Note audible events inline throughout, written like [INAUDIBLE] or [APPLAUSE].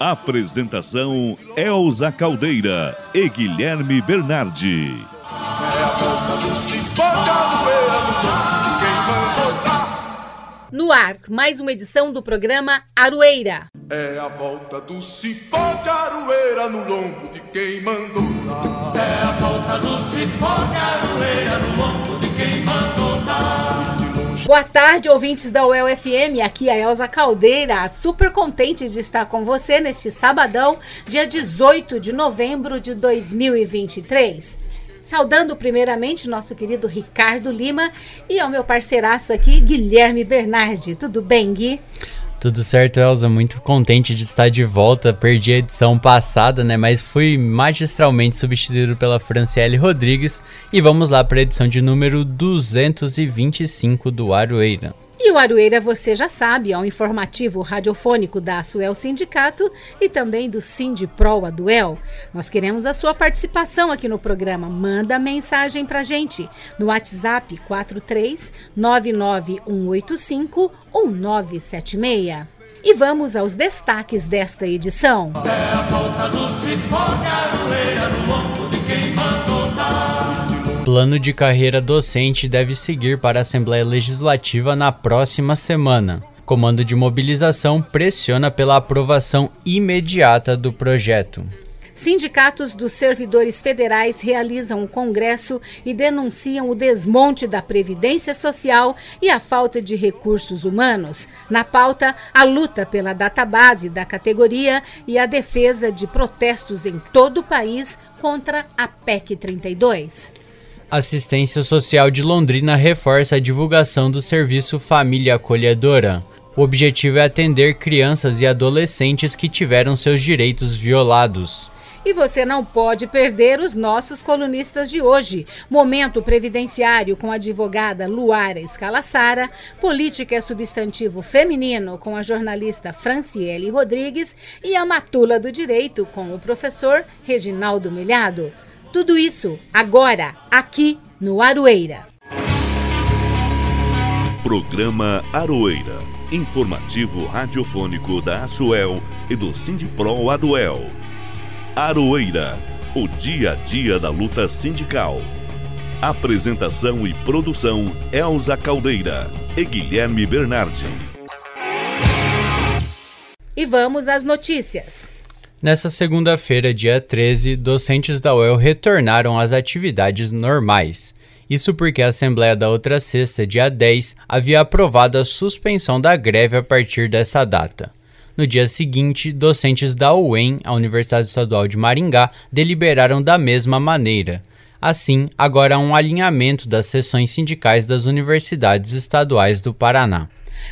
Apresentação Elza Caldeira e Guilherme Bernardi. É a volta do cipó de aroeira no lombo de quem mandou dar. No ar, mais uma edição do programa Aroeira. É a volta do cipó de aroeira no lombo de quem mandou dar. É a volta do cipó de aroeira no lombo de quem mandou dar. Boa tarde, ouvintes da UEL FM. Aqui é a Elza Caldeira, super contente de estar com você neste sabadão, dia 18 de novembro de 2023. Saudando primeiramente nosso querido Ricardo Lima e ao meu parceiraço aqui, Guilherme Bernardi. Tudo bem, Gui? Tudo certo, Elza. Muito contente de estar de volta. Perdi a edição passada, né? Mas fui magistralmente substituído pela Franciele Rodrigues. E vamos lá para a edição de número 225 do Aroeira. E o Aroeira, você já sabe, é um informativo radiofônico da Suel Sindicato e também do Sindipro Aduel. Nós queremos a sua participação aqui no programa. Manda mensagem pra gente no WhatsApp 43 99185 1976. E vamos aos destaques desta edição. É a volta do cipó de aroeira no lombo de quem mandou. Plano de carreira docente deve seguir para a Assembleia Legislativa na próxima semana. Comando de mobilização pressiona pela aprovação imediata do projeto. Sindicatos dos servidores federais realizam um congresso e denunciam o desmonte da Previdência Social e a falta de recursos humanos. Na pauta, a luta pela database da categoria e a defesa de protestos em todo o país contra a PEC 32. Assistência Social de Londrina reforça a divulgação do serviço Família Acolhedora. O objetivo é atender crianças e adolescentes que tiveram seus direitos violados. E você não pode perder os nossos colunistas de hoje. Momento Previdenciário com a advogada Luara Escalassara, Política é Substantivo Feminino com a jornalista Franciele Rodrigues e a Matula do Direito com o professor Reginaldo Milhado. Tudo isso agora, aqui no Aroeira. Programa Aroeira. Informativo radiofônico da Asuel e do Sindipro Aduel. Aroeira. O dia a dia da luta sindical. Apresentação e produção Elza Caldeira e Guilherme Bernardi. E vamos às notícias. Nessa segunda-feira, dia 13, docentes da UEL retornaram às atividades normais. Isso porque a Assembleia da outra sexta, dia 10, havia aprovado a suspensão da greve a partir dessa data. No dia seguinte, docentes da UEM, a Universidade Estadual de Maringá, deliberaram da mesma maneira. Assim, agora há um alinhamento das sessões sindicais das universidades estaduais do Paraná.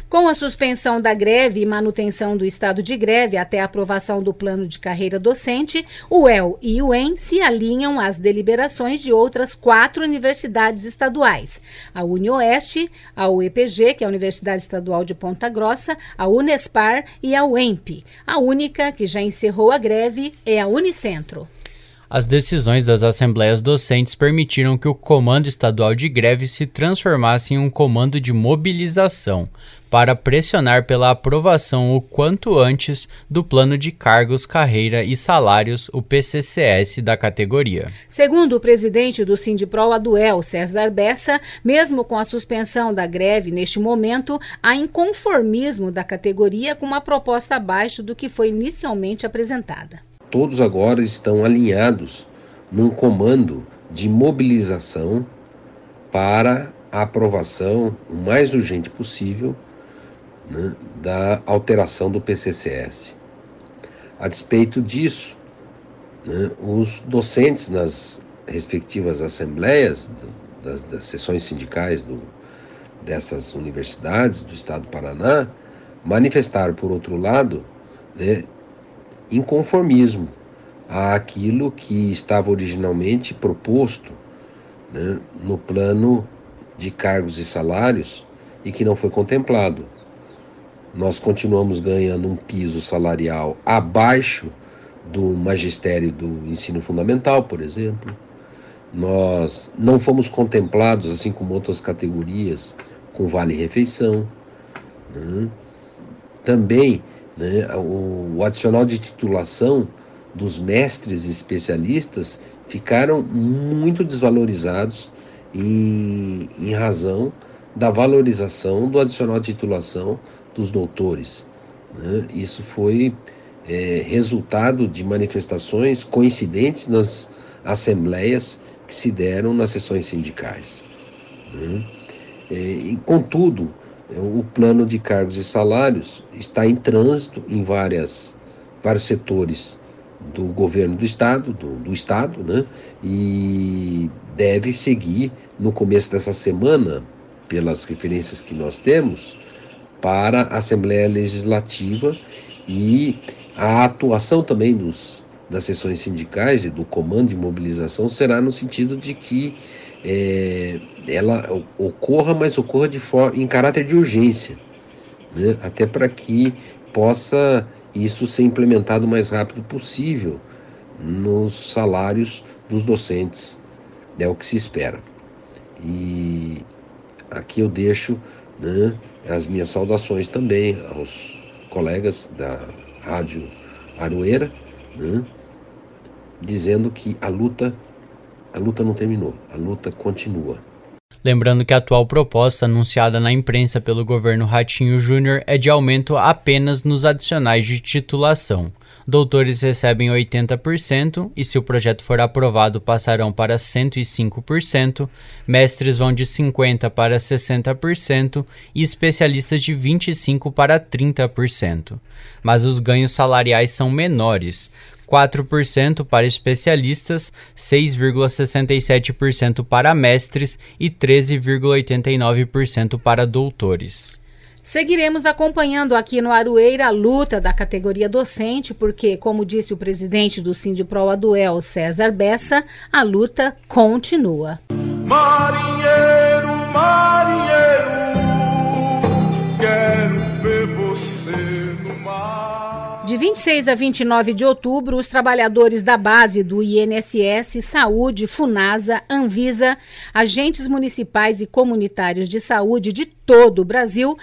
Com a suspensão da greve e manutenção do estado de greve até a aprovação do plano de carreira docente, o EL e o EM se alinham às deliberações de outras quatro universidades estaduais: a UniOeste, a UEPG, que é a Universidade Estadual de Ponta Grossa, a Unespar e a UEMP. A única que já encerrou a greve é a Unicentro. As decisões das assembleias docentes permitiram que o Comando Estadual de Greve se transformasse em um comando de mobilização, para pressionar pela aprovação o quanto antes do Plano de Cargos, Carreira e Salários, o PCCS, da categoria. Segundo o presidente do Sindipro Aduel, César Bessa, mesmo com a suspensão da greve neste momento, há inconformismo da categoria com uma proposta abaixo do que foi inicialmente apresentada todos agora estão alinhados num comando de mobilização para a aprovação o mais urgente possível né, da alteração do PCCS. A despeito disso, né, os docentes nas respectivas assembleias das, das sessões sindicais do, dessas universidades do estado do Paraná manifestaram, por outro lado, né, inconformismo àquilo que estava originalmente proposto né, no plano de cargos e salários e que não foi contemplado. Nós continuamos ganhando um piso salarial abaixo do magistério do ensino fundamental, por exemplo. Nós não fomos contemplados, assim como outras categorias, com vale-refeição. Né? Também né, o, o adicional de titulação dos mestres especialistas ficaram muito desvalorizados em, em razão da valorização do adicional de titulação dos doutores. Né? Isso foi é, resultado de manifestações coincidentes nas assembleias que se deram nas sessões sindicais. Né? É, e, contudo, o plano de cargos e salários está em trânsito em várias, vários setores do governo do estado, do, do estado, né? E deve seguir no começo dessa semana, pelas referências que nós temos, para a Assembleia Legislativa e a atuação também dos, das sessões sindicais e do comando de mobilização será no sentido de que é, ela ocorra, mas ocorra de forma, em caráter de urgência, né? até para que possa isso ser implementado o mais rápido possível nos salários dos docentes, é o que se espera. E aqui eu deixo né, as minhas saudações também aos colegas da Rádio Aroeira, né, dizendo que a luta, a luta não terminou, a luta continua. Lembrando que a atual proposta anunciada na imprensa pelo governo Ratinho Júnior é de aumento apenas nos adicionais de titulação. Doutores recebem 80% e, se o projeto for aprovado, passarão para 105%, mestres vão de 50% para 60% e especialistas de 25% para 30%. Mas os ganhos salariais são menores, 4% para especialistas, 6,67% para mestres e 13,89% para doutores. Seguiremos acompanhando aqui no Arueira a luta da categoria docente, porque, como disse o presidente do Sindipro Aduel, César Bessa, a luta continua. Marinheiro, marinheiro, quero ver você no mar. De 26 a 29 de outubro, os trabalhadores da base do INSS, Saúde, Funasa, Anvisa, agentes municipais e comunitários de saúde de todo o Brasil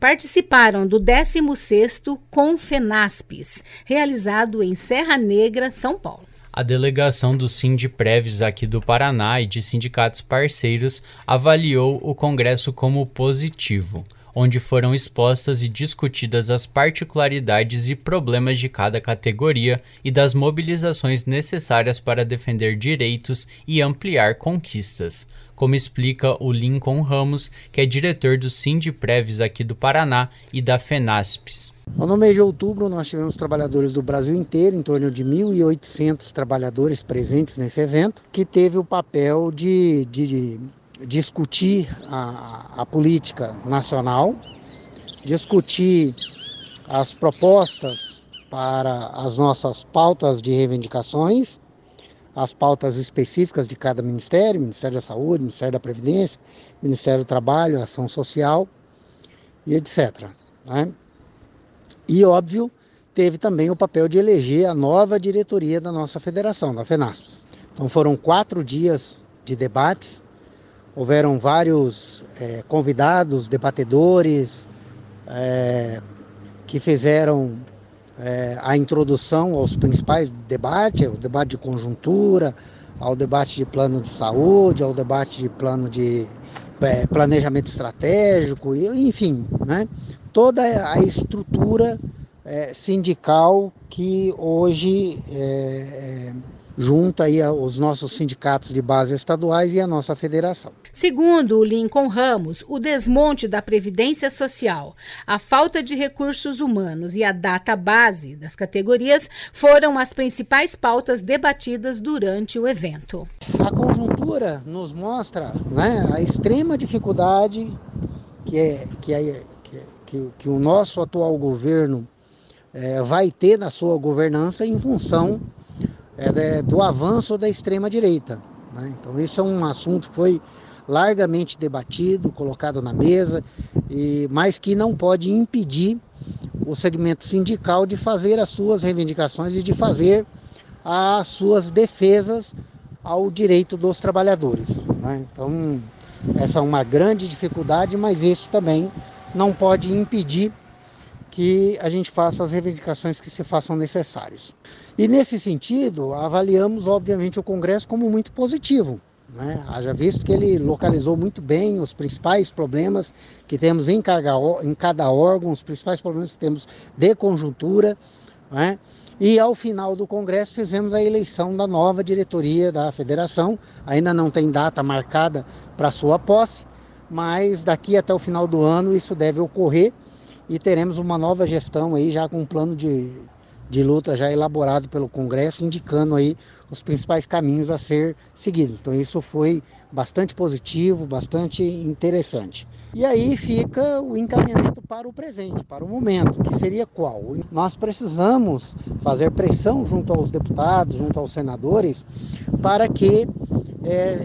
participaram do 16º Confenaspes, realizado em Serra Negra, São Paulo. A delegação do Sindpreves aqui do Paraná e de sindicatos parceiros avaliou o congresso como positivo, onde foram expostas e discutidas as particularidades e problemas de cada categoria e das mobilizações necessárias para defender direitos e ampliar conquistas como explica o Lincoln Ramos, que é diretor do Sindpreves aqui do Paraná e da FENASPES. No mês de outubro, nós tivemos trabalhadores do Brasil inteiro, em torno de 1.800 trabalhadores presentes nesse evento, que teve o papel de, de discutir a, a política nacional, discutir as propostas para as nossas pautas de reivindicações as pautas específicas de cada ministério, Ministério da Saúde, Ministério da Previdência, Ministério do Trabalho, Ação Social e etc. Né? E, óbvio, teve também o papel de eleger a nova diretoria da nossa federação, da FENASPES. Então foram quatro dias de debates, houveram vários é, convidados, debatedores, é, que fizeram é, a introdução aos principais debates, o debate de conjuntura, ao debate de plano de saúde, ao debate de plano de é, planejamento estratégico, enfim, né? toda a estrutura é, sindical que hoje é, é junta aí os nossos sindicatos de base estaduais e a nossa federação. Segundo o Lincoln Ramos, o desmonte da previdência social, a falta de recursos humanos e a data base das categorias foram as principais pautas debatidas durante o evento. A conjuntura nos mostra né, a extrema dificuldade que, é, que, é, que, que o nosso atual governo é, vai ter na sua governança em função é, do avanço da extrema-direita. Né? Então, esse é um assunto que foi largamente debatido, colocado na mesa, e, mas que não pode impedir o segmento sindical de fazer as suas reivindicações e de fazer as suas defesas ao direito dos trabalhadores. Né? Então, essa é uma grande dificuldade, mas isso também não pode impedir que a gente faça as reivindicações que se façam necessárias. E nesse sentido, avaliamos obviamente o Congresso como muito positivo. Né? Haja visto que ele localizou muito bem os principais problemas que temos em cada, em cada órgão, os principais problemas que temos de conjuntura. Né? E ao final do Congresso fizemos a eleição da nova diretoria da federação. Ainda não tem data marcada para sua posse, mas daqui até o final do ano isso deve ocorrer e teremos uma nova gestão aí já com um plano de, de luta já elaborado pelo Congresso, indicando aí os principais caminhos a ser seguidos. Então isso foi bastante positivo, bastante interessante. E aí fica o encaminhamento para o presente, para o momento, que seria qual? Nós precisamos fazer pressão junto aos deputados, junto aos senadores, para que é,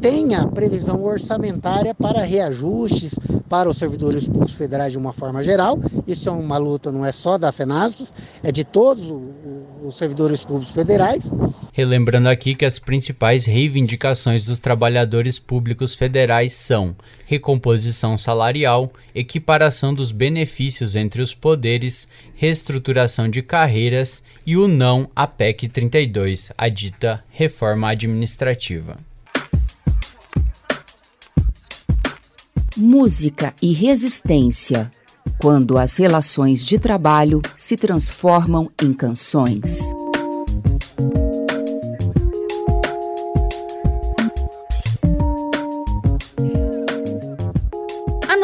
tenha previsão orçamentária para reajustes para os servidores públicos federais de uma forma geral. Isso é uma luta não é só da FENASPES, é de todos os servidores públicos federais. Relembrando aqui que as principais reivindicações dos trabalhadores públicos federais são recomposição salarial, equiparação dos benefícios entre os poderes, reestruturação de carreiras e o não à PEC 32, a dita reforma administrativa. Música e resistência quando as relações de trabalho se transformam em canções.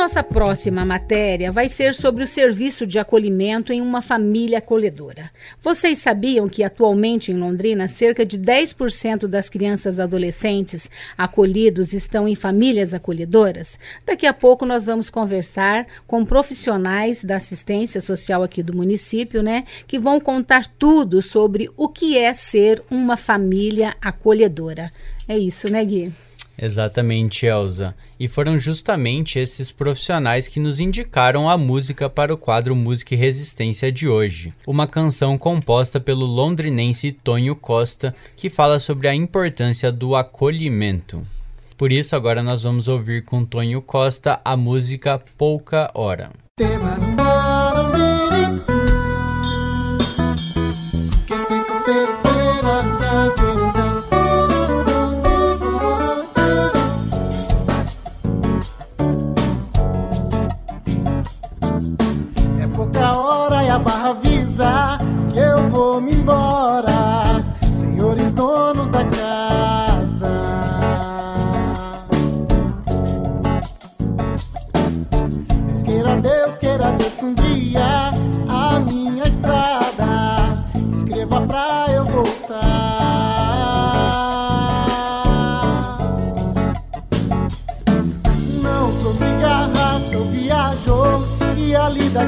Nossa próxima matéria vai ser sobre o serviço de acolhimento em uma família acolhedora. Vocês sabiam que atualmente em Londrina cerca de 10% das crianças adolescentes acolhidos estão em famílias acolhedoras? Daqui a pouco nós vamos conversar com profissionais da assistência social aqui do município, né, que vão contar tudo sobre o que é ser uma família acolhedora. É isso, né, Gui? Exatamente, Elza. E foram justamente esses profissionais que nos indicaram a música para o quadro Música e Resistência de hoje. Uma canção composta pelo londrinense Tonho Costa, que fala sobre a importância do acolhimento. Por isso, agora nós vamos ouvir com Tonho Costa a música Pouca Hora.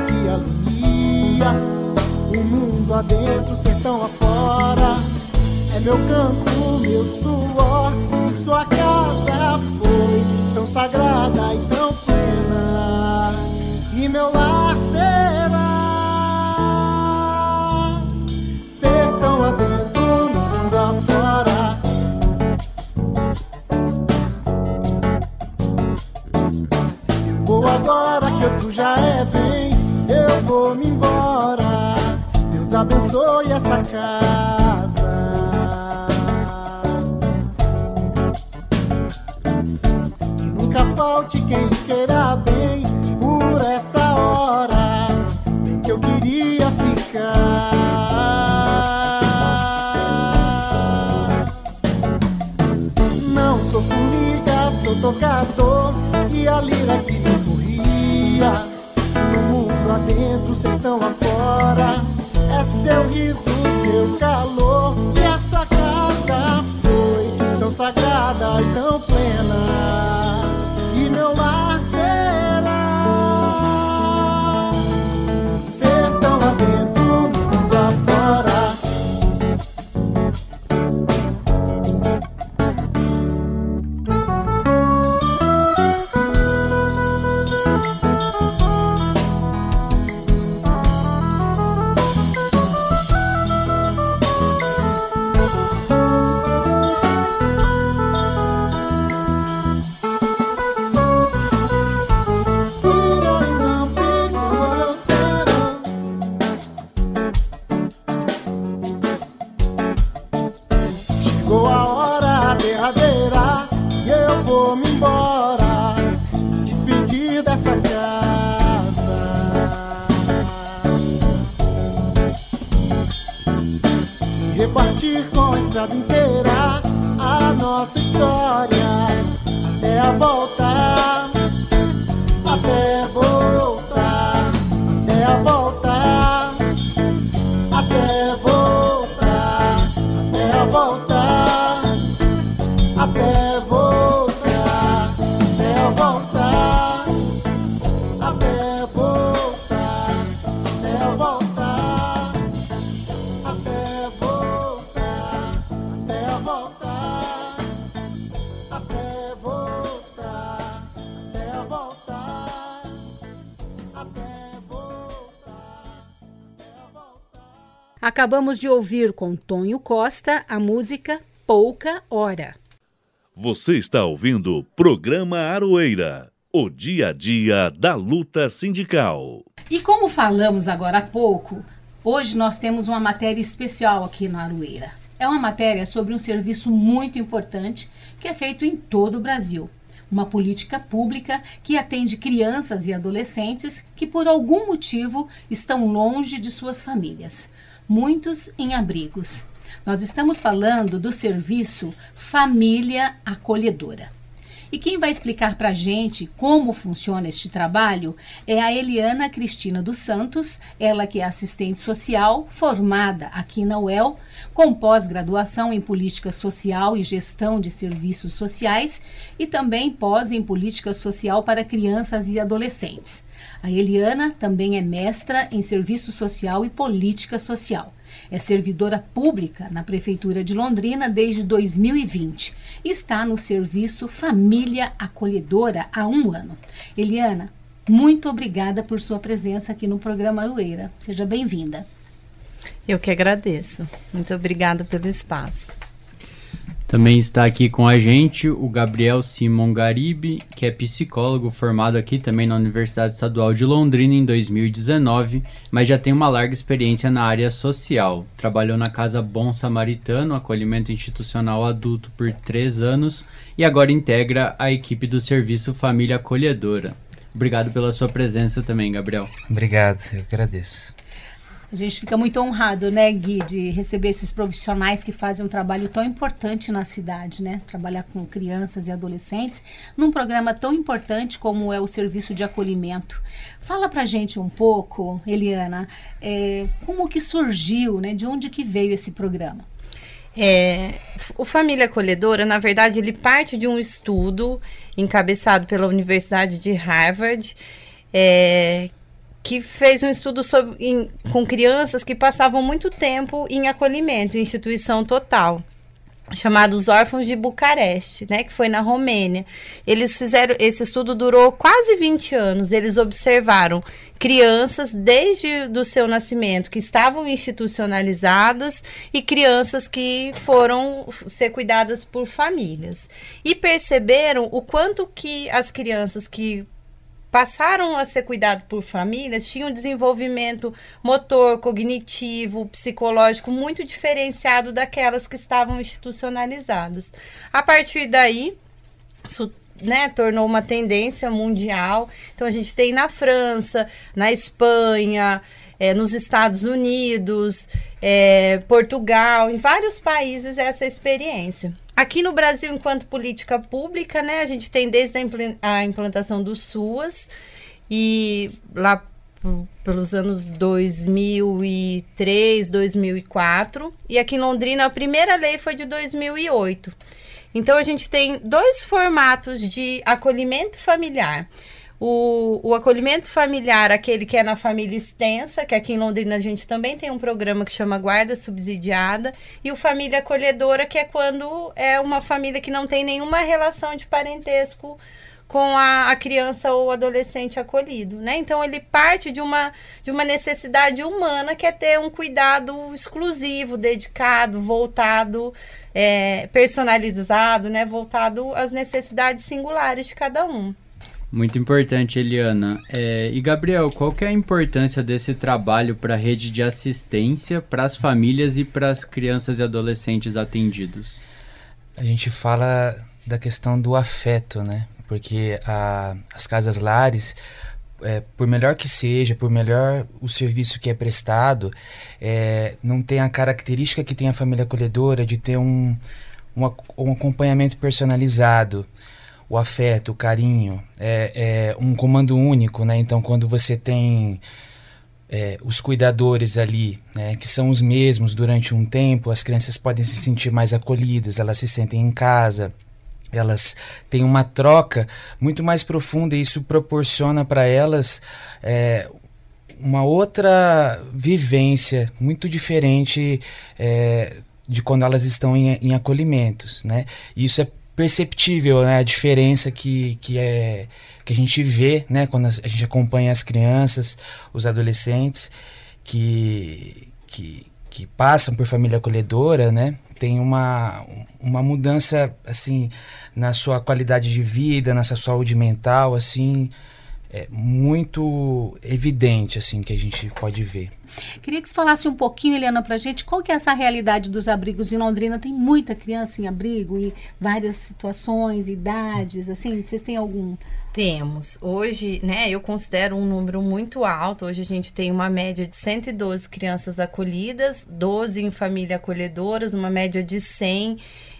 que alia O mundo adentro, o sertão afora. É meu canto, meu suor E sua casa foi tão sagrada e tão plena. E meu lar será sacar. Até voltar, até a voltar, até voltar, até a voltar, até voltar, até a voltar, até voltar, até a voltar, até voltar. Acabamos de ouvir com Tonho Costa a música Pouca Hora. Você está ouvindo o programa Aroeira, o dia a dia da luta sindical. E como falamos agora há pouco, hoje nós temos uma matéria especial aqui na Aroeira. É uma matéria sobre um serviço muito importante que é feito em todo o Brasil. Uma política pública que atende crianças e adolescentes que, por algum motivo, estão longe de suas famílias, muitos em abrigos. Nós estamos falando do serviço Família Acolhedora. E quem vai explicar para a gente como funciona este trabalho é a Eliana Cristina dos Santos, ela que é assistente social, formada aqui na UEL, com pós-graduação em Política Social e Gestão de Serviços Sociais e também pós em Política Social para Crianças e Adolescentes. A Eliana também é mestra em Serviço Social e Política Social. É servidora pública na Prefeitura de Londrina desde 2020 e está no serviço Família Acolhedora há um ano. Eliana, muito obrigada por sua presença aqui no programa Aroeira. Seja bem-vinda. Eu que agradeço. Muito obrigada pelo espaço. Também está aqui com a gente o Gabriel Simon Garibe, que é psicólogo formado aqui também na Universidade Estadual de Londrina em 2019, mas já tem uma larga experiência na área social. Trabalhou na Casa Bom Samaritano, acolhimento institucional adulto por três anos e agora integra a equipe do Serviço Família Acolhedora. Obrigado pela sua presença também, Gabriel. Obrigado, eu agradeço. A gente fica muito honrado, né, Gui, de receber esses profissionais que fazem um trabalho tão importante na cidade, né? Trabalhar com crianças e adolescentes num programa tão importante como é o serviço de acolhimento. Fala pra gente um pouco, Eliana, é, como que surgiu, né? De onde que veio esse programa? É, o Família Acolhedora, na verdade, ele parte de um estudo encabeçado pela Universidade de Harvard, é, que fez um estudo sobre, em, com crianças que passavam muito tempo em acolhimento, em instituição total chamado Os Órfãos de Bucareste, né, que foi na Romênia. Eles fizeram esse estudo durou quase 20 anos. Eles observaram crianças desde do seu nascimento que estavam institucionalizadas e crianças que foram ser cuidadas por famílias. E perceberam o quanto que as crianças que passaram a ser cuidados por famílias tinham um desenvolvimento motor, cognitivo, psicológico muito diferenciado daquelas que estavam institucionalizadas. A partir daí, isso né, tornou uma tendência mundial. Então a gente tem na França, na Espanha, é, nos Estados Unidos, é, Portugal, em vários países essa experiência. Aqui no Brasil, enquanto política pública, né, a gente tem desde a implantação do SUAS e lá pelos anos 2003, 2004, e aqui em Londrina a primeira lei foi de 2008. Então a gente tem dois formatos de acolhimento familiar. O, o acolhimento familiar, aquele que é na família extensa, que aqui em Londrina a gente também tem um programa que chama Guarda Subsidiada, e o família acolhedora, que é quando é uma família que não tem nenhuma relação de parentesco com a, a, criança ou adolescente acolhido, né? Então ele parte de uma, de uma necessidade humana que é ter um cuidado exclusivo, dedicado, voltado, é, personalizado, né? Voltado às necessidades singulares de cada um. Muito importante, Eliana. É, e Gabriel, qual que é a importância desse trabalho para a rede de assistência para as famílias e para as crianças e adolescentes atendidos? A gente fala da questão do afeto, né? Porque a, as casas lares, é, por melhor que seja, por melhor o serviço que é prestado, é, não tem a característica que tem a família acolhedora de ter um, um, um acompanhamento personalizado o afeto, o carinho, é, é um comando único, né? Então, quando você tem é, os cuidadores ali, né, que são os mesmos durante um tempo, as crianças podem se sentir mais acolhidas, elas se sentem em casa, elas têm uma troca muito mais profunda e isso proporciona para elas é, uma outra vivência muito diferente é, de quando elas estão em, em acolhimentos, né? E isso é perceptível né, a diferença que, que, é, que a gente vê né, quando a gente acompanha as crianças, os adolescentes que, que, que passam por família acolhedora, né, tem uma, uma mudança assim na sua qualidade de vida, na sua saúde mental, assim, é muito evidente assim que a gente pode ver. Queria que você falasse um pouquinho, Eliana, para a gente, qual que é essa realidade dos abrigos em Londrina? Tem muita criança em abrigo e várias situações, idades, assim, vocês têm algum... Temos. Hoje, né, eu considero um número muito alto. Hoje a gente tem uma média de 112 crianças acolhidas, 12 em família acolhedoras, uma média de 100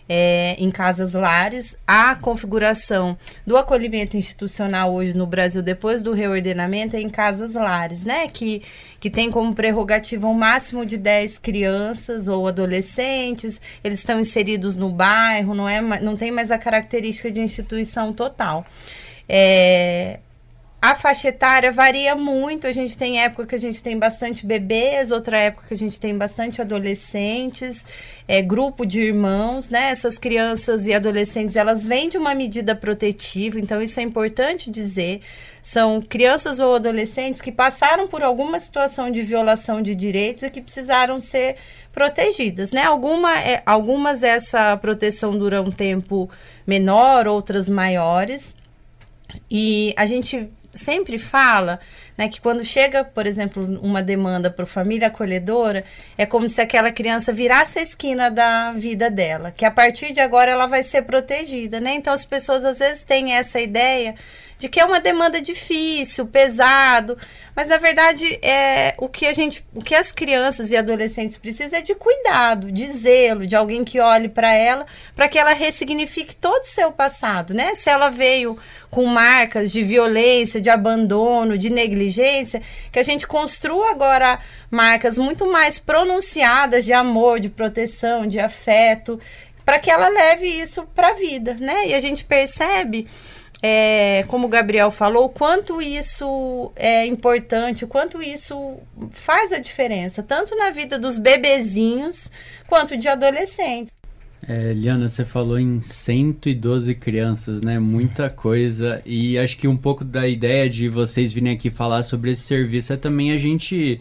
é, em casas lares. A configuração do acolhimento institucional hoje no Brasil, depois do reordenamento, é em casas lares, né? Que, que tem como prerrogativa um máximo de 10 crianças ou adolescentes, eles estão inseridos no bairro, não, é, não tem mais a característica de instituição total. É, a faixa etária varia muito. A gente tem época que a gente tem bastante bebês, outra época que a gente tem bastante adolescentes, é, grupo de irmãos, né? Essas crianças e adolescentes, elas vêm de uma medida protetiva, então isso é importante dizer. São crianças ou adolescentes que passaram por alguma situação de violação de direitos e que precisaram ser protegidas, né? Alguma, é, algumas essa proteção dura um tempo menor, outras maiores. E a gente sempre fala né, que quando chega, por exemplo, uma demanda para família acolhedora, é como se aquela criança virasse a esquina da vida dela, que a partir de agora ela vai ser protegida, né? Então as pessoas às vezes têm essa ideia de que é uma demanda difícil, pesado, mas na verdade é o que a gente, o que as crianças e adolescentes precisam é de cuidado, de zelo, de alguém que olhe para ela, para que ela ressignifique todo o seu passado, né? Se ela veio com marcas de violência, de abandono, de negligência, que a gente construa agora marcas muito mais pronunciadas de amor, de proteção, de afeto, para que ela leve isso para a vida, né? E a gente percebe é, como o Gabriel falou, o quanto isso é importante, o quanto isso faz a diferença, tanto na vida dos bebezinhos quanto de adolescentes. É, Liana, você falou em 112 crianças, né? Muita coisa. E acho que um pouco da ideia de vocês virem aqui falar sobre esse serviço é também a gente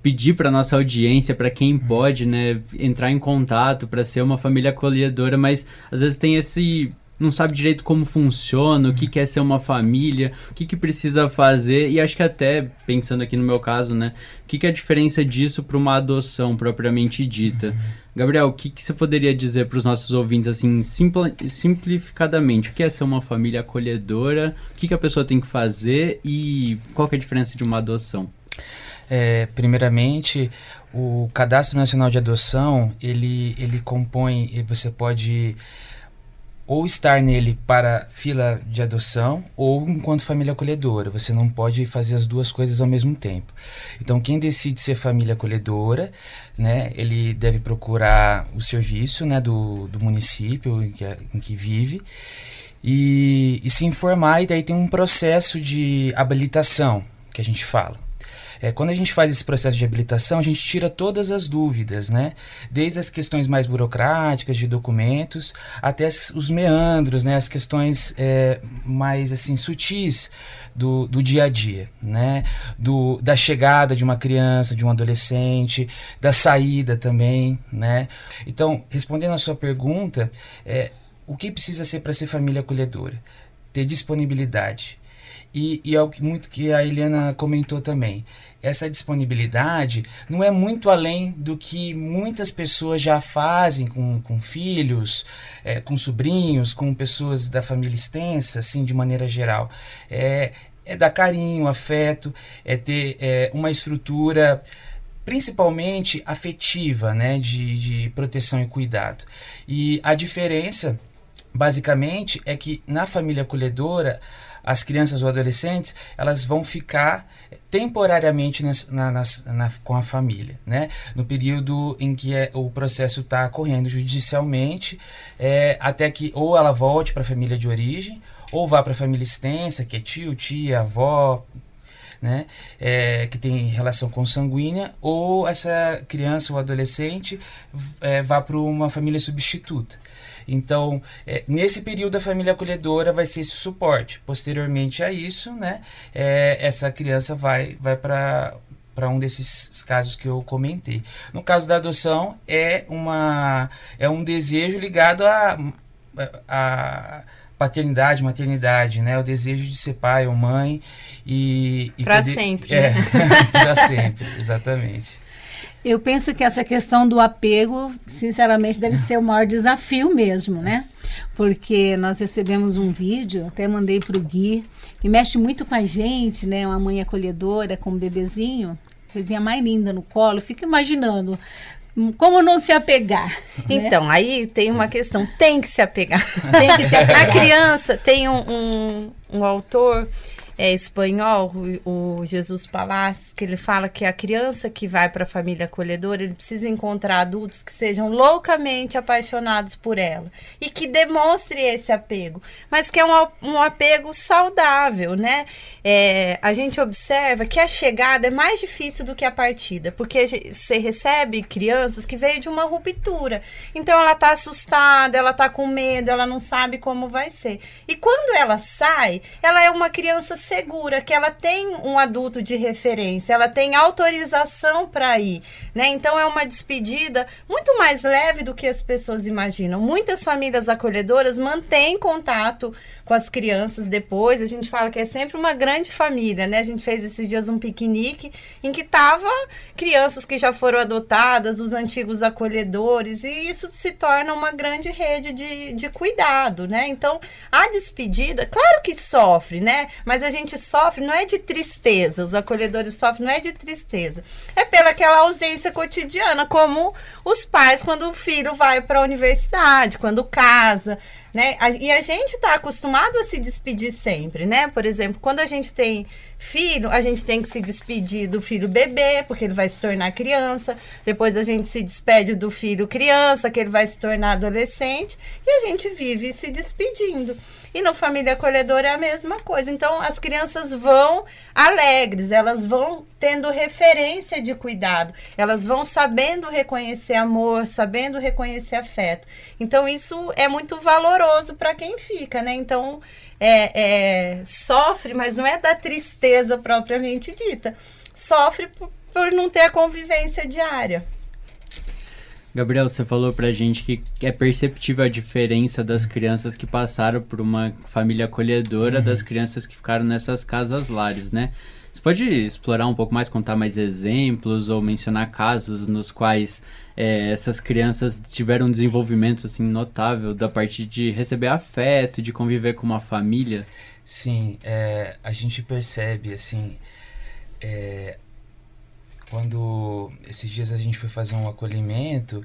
pedir para nossa audiência, para quem pode, né, entrar em contato para ser uma família acolhedora, mas às vezes tem esse não sabe direito como funciona, o que quer ser uma família, o que, que precisa fazer, e acho que até, pensando aqui no meu caso, né, o que, que é a diferença disso para uma adoção propriamente dita? Uhum. Gabriel, o que, que você poderia dizer para os nossos ouvintes, assim, simplificadamente, o que é ser uma família acolhedora, o que, que a pessoa tem que fazer e qual que é a diferença de uma adoção? É, primeiramente, o Cadastro Nacional de Adoção, ele, ele compõe, você pode ou estar nele para fila de adoção ou enquanto família acolhedora. Você não pode fazer as duas coisas ao mesmo tempo. Então, quem decide ser família acolhedora, né, ele deve procurar o serviço né, do, do município em que, em que vive e, e se informar. E daí tem um processo de habilitação que a gente fala. É, quando a gente faz esse processo de habilitação, a gente tira todas as dúvidas, né? Desde as questões mais burocráticas de documentos até os meandros, né? As questões é, mais assim sutis do, do dia a dia, né? Do, da chegada de uma criança, de um adolescente, da saída também, né? Então, respondendo à sua pergunta, é, o que precisa ser para ser família acolhedora? Ter disponibilidade E, e é o que muito que a Eliana comentou também. Essa disponibilidade não é muito além do que muitas pessoas já fazem com, com filhos, é, com sobrinhos, com pessoas da família extensa, assim, de maneira geral. É, é dar carinho, afeto, é ter é, uma estrutura principalmente afetiva, né, de, de proteção e cuidado. E a diferença, basicamente, é que na família acolhedora, as crianças ou adolescentes, elas vão ficar temporariamente na, na, na, com a família, né? No período em que é, o processo está correndo judicialmente, é, até que ou ela volte para a família de origem, ou vá para a família extensa, que é tio, tia, avó, né, é, que tem relação consanguínea, ou essa criança ou adolescente é, vá para uma família substituta. Então, é, nesse período, a família acolhedora vai ser esse suporte. Posteriormente a isso, né, é, essa criança vai, vai para para um desses casos que eu comentei. No caso da adoção, é, uma, é um desejo ligado a, a paternidade, maternidade, né? O desejo de ser pai ou mãe e... e para poder... sempre. É, né? [LAUGHS] para sempre, exatamente. Eu penso que essa questão do apego, sinceramente, deve ser o maior desafio mesmo, né? Porque nós recebemos um vídeo, até mandei para o Gui, que mexe muito com a gente, né? Uma mãe acolhedora com um bebezinho, coisinha mais linda no colo. Fico imaginando como não se apegar? Né? Então, aí tem uma questão, tem que se apegar. Tem que se [LAUGHS] apegar. A criança tem um, um, um autor é, espanhol, o, o, Jesus Palacios, que ele fala que a criança que vai para a família acolhedora, ele precisa encontrar adultos que sejam loucamente apaixonados por ela e que demonstre esse apego, mas que é um, um apego saudável, né? É, a gente observa que a chegada é mais difícil do que a partida, porque você recebe crianças que veio de uma ruptura, então ela tá assustada, ela tá com medo, ela não sabe como vai ser. E quando ela sai, ela é uma criança segura, que ela tem um adulto de referência, ela tem autorização para ir, né? Então é uma despedida muito mais leve do que as pessoas imaginam. Muitas famílias acolhedoras mantêm contato com as crianças depois. A gente fala que é sempre uma grande família, né? A gente fez esses dias um piquenique em que tava crianças que já foram adotadas, os antigos acolhedores, e isso se torna uma grande rede de, de cuidado, né? Então, a despedida, claro que sofre, né? Mas a gente sofre não é de tristeza, os acolhedores sofrem não é de tristeza, é pela aquela ausência cotidiana, como os pais quando o filho vai para a universidade, quando casa, né? E a gente está acostumado a se despedir sempre, né? Por exemplo, quando a gente tem filho, a gente tem que se despedir do filho bebê, porque ele vai se tornar criança. Depois a gente se despede do filho criança, que ele vai se tornar adolescente. E a gente vive se despedindo. E no Família Acolhedora é a mesma coisa. Então, as crianças vão alegres, elas vão tendo referência de cuidado, elas vão sabendo reconhecer amor, sabendo reconhecer afeto. Então, isso é muito valoroso para quem fica, né? Então, é, é, sofre, mas não é da tristeza propriamente dita. Sofre por, por não ter a convivência diária. Gabriel, você falou pra gente que é perceptível a diferença das crianças que passaram por uma família acolhedora uhum. das crianças que ficaram nessas casas lares, né? Você pode explorar um pouco mais, contar mais exemplos ou mencionar casos nos quais é, essas crianças tiveram um desenvolvimento assim notável da parte de receber afeto, de conviver com uma família? Sim, é, a gente percebe assim é, quando esses dias a gente foi fazer um acolhimento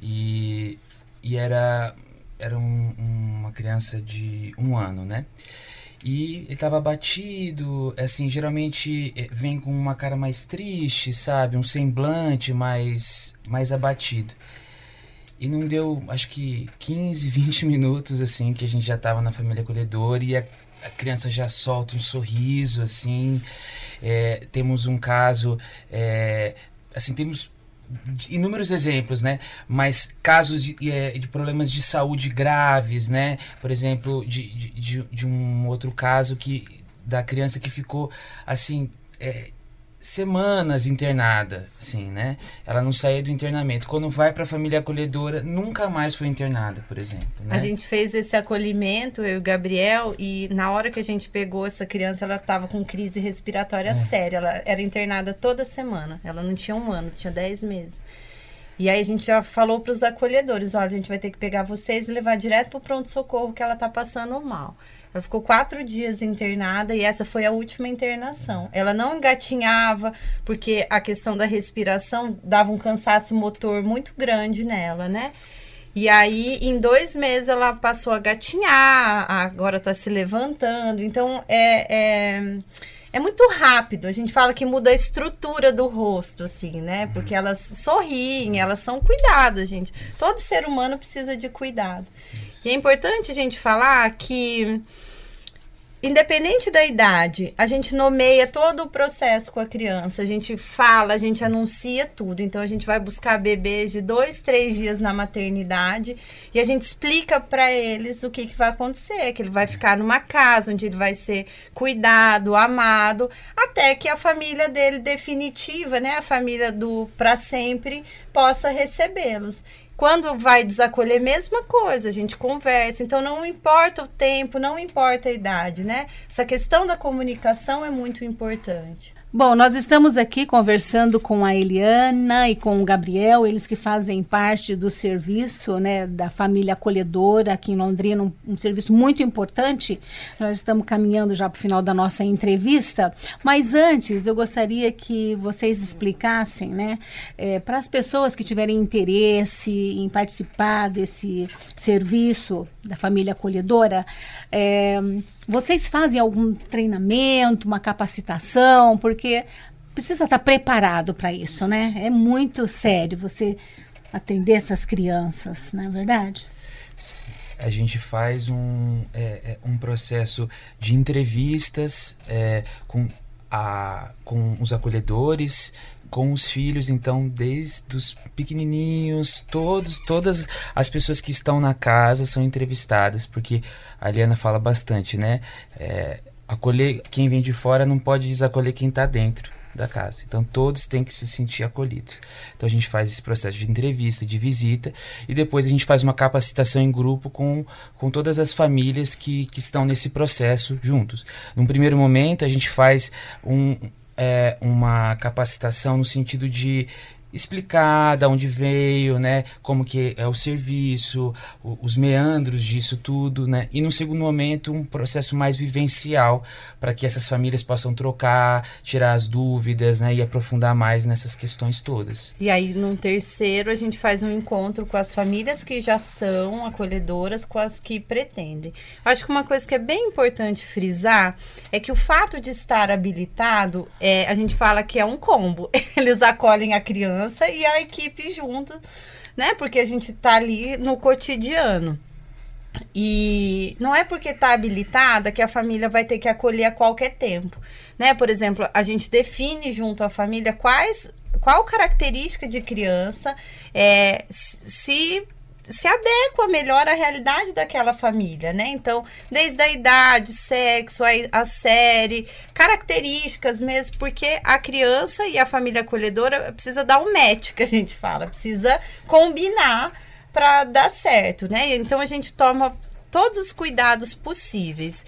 e, e era, era um, uma criança de um ano, né? E ele tava abatido, assim, geralmente eh, vem com uma cara mais triste, sabe? Um semblante mais, mais abatido. E não deu, acho que 15, 20 [LAUGHS] minutos, assim, que a gente já tava na família acolhedora e a, a criança já solta um sorriso, assim. É, temos um caso, é, assim, temos inúmeros exemplos, né? Mas casos de, é, de, problemas de saúde graves, né? Por exemplo, de, de, de, um outro caso que da criança que ficou assim é, semanas internada, assim, né? Ela não saía do internamento. Quando vai para a família acolhedora, nunca mais foi internada, por exemplo. Né? A gente fez esse acolhimento, eu e o Gabriel, e na hora que a gente pegou essa criança, ela estava com crise respiratória é. séria. Ela era internada toda semana. Ela não tinha um ano, tinha 10 meses. E aí a gente já falou para os acolhedores, olha, a gente vai ter que pegar vocês e levar direto para o pronto-socorro que ela está passando mal. Ela ficou quatro dias internada e essa foi a última internação. Ela não engatinhava, porque a questão da respiração dava um cansaço motor muito grande nela, né? E aí, em dois meses, ela passou a gatinhar, agora está se levantando. Então, é, é, é, muito rápido. A gente fala que muda a estrutura do rosto, assim, né? Porque elas sorriem, elas são cuidadas, gente. Todo ser humano precisa de cuidado. É importante a gente falar que independente da idade, a gente nomeia todo o processo com a criança, a gente fala, a gente anuncia tudo. Então a gente vai buscar bebês de dois, três dias na maternidade e a gente explica para eles o que, que vai acontecer, que ele vai ficar numa casa onde ele vai ser cuidado, amado, até que a família dele definitiva, né, a família do para sempre, possa recebê-los. Quando vai desacolher, mesma coisa, a gente conversa. Então, não importa o tempo, não importa a idade, né? Essa questão da comunicação é muito importante. Bom, nós estamos aqui conversando com a Eliana e com o Gabriel, eles que fazem parte do serviço né, da família acolhedora aqui em Londrina, um, um serviço muito importante. Nós estamos caminhando já para o final da nossa entrevista, mas antes eu gostaria que vocês explicassem né, é, para as pessoas que tiverem interesse em participar desse serviço da família acolhedora. É, vocês fazem algum treinamento, uma capacitação? Porque precisa estar preparado para isso, né? É muito sério você atender essas crianças, não é verdade? A gente faz um, é, é, um processo de entrevistas é, com, a, com os acolhedores, com os filhos, então, desde os pequenininhos, todos, todas as pessoas que estão na casa são entrevistadas, porque a Liana fala bastante, né? É, acolher quem vem de fora não pode desacolher quem está dentro da casa. Então todos têm que se sentir acolhidos. Então a gente faz esse processo de entrevista, de visita e depois a gente faz uma capacitação em grupo com, com todas as famílias que, que estão nesse processo juntos. Num primeiro momento a gente faz um, é, uma capacitação no sentido de explicar de onde veio, né, como que é o serviço, o, os meandros disso tudo, né, e no segundo momento um processo mais vivencial para que essas famílias possam trocar, tirar as dúvidas, né, e aprofundar mais nessas questões todas. E aí num terceiro a gente faz um encontro com as famílias que já são acolhedoras, com as que pretendem. Acho que uma coisa que é bem importante frisar é que o fato de estar habilitado, é, a gente fala que é um combo. [LAUGHS] Eles acolhem a criança criança e a equipe junto, né? Porque a gente tá ali no cotidiano. E não é porque está habilitada que a família vai ter que acolher a qualquer tempo, né? Por exemplo, a gente define junto à família quais qual característica de criança é, se se adequa melhor à realidade daquela família, né? Então, desde a idade, sexo, a, a, série, características mesmo, porque a criança e a família acolhedora precisa dar um match, que a gente fala, precisa combinar para dar certo, né? Então a gente toma todos os cuidados possíveis.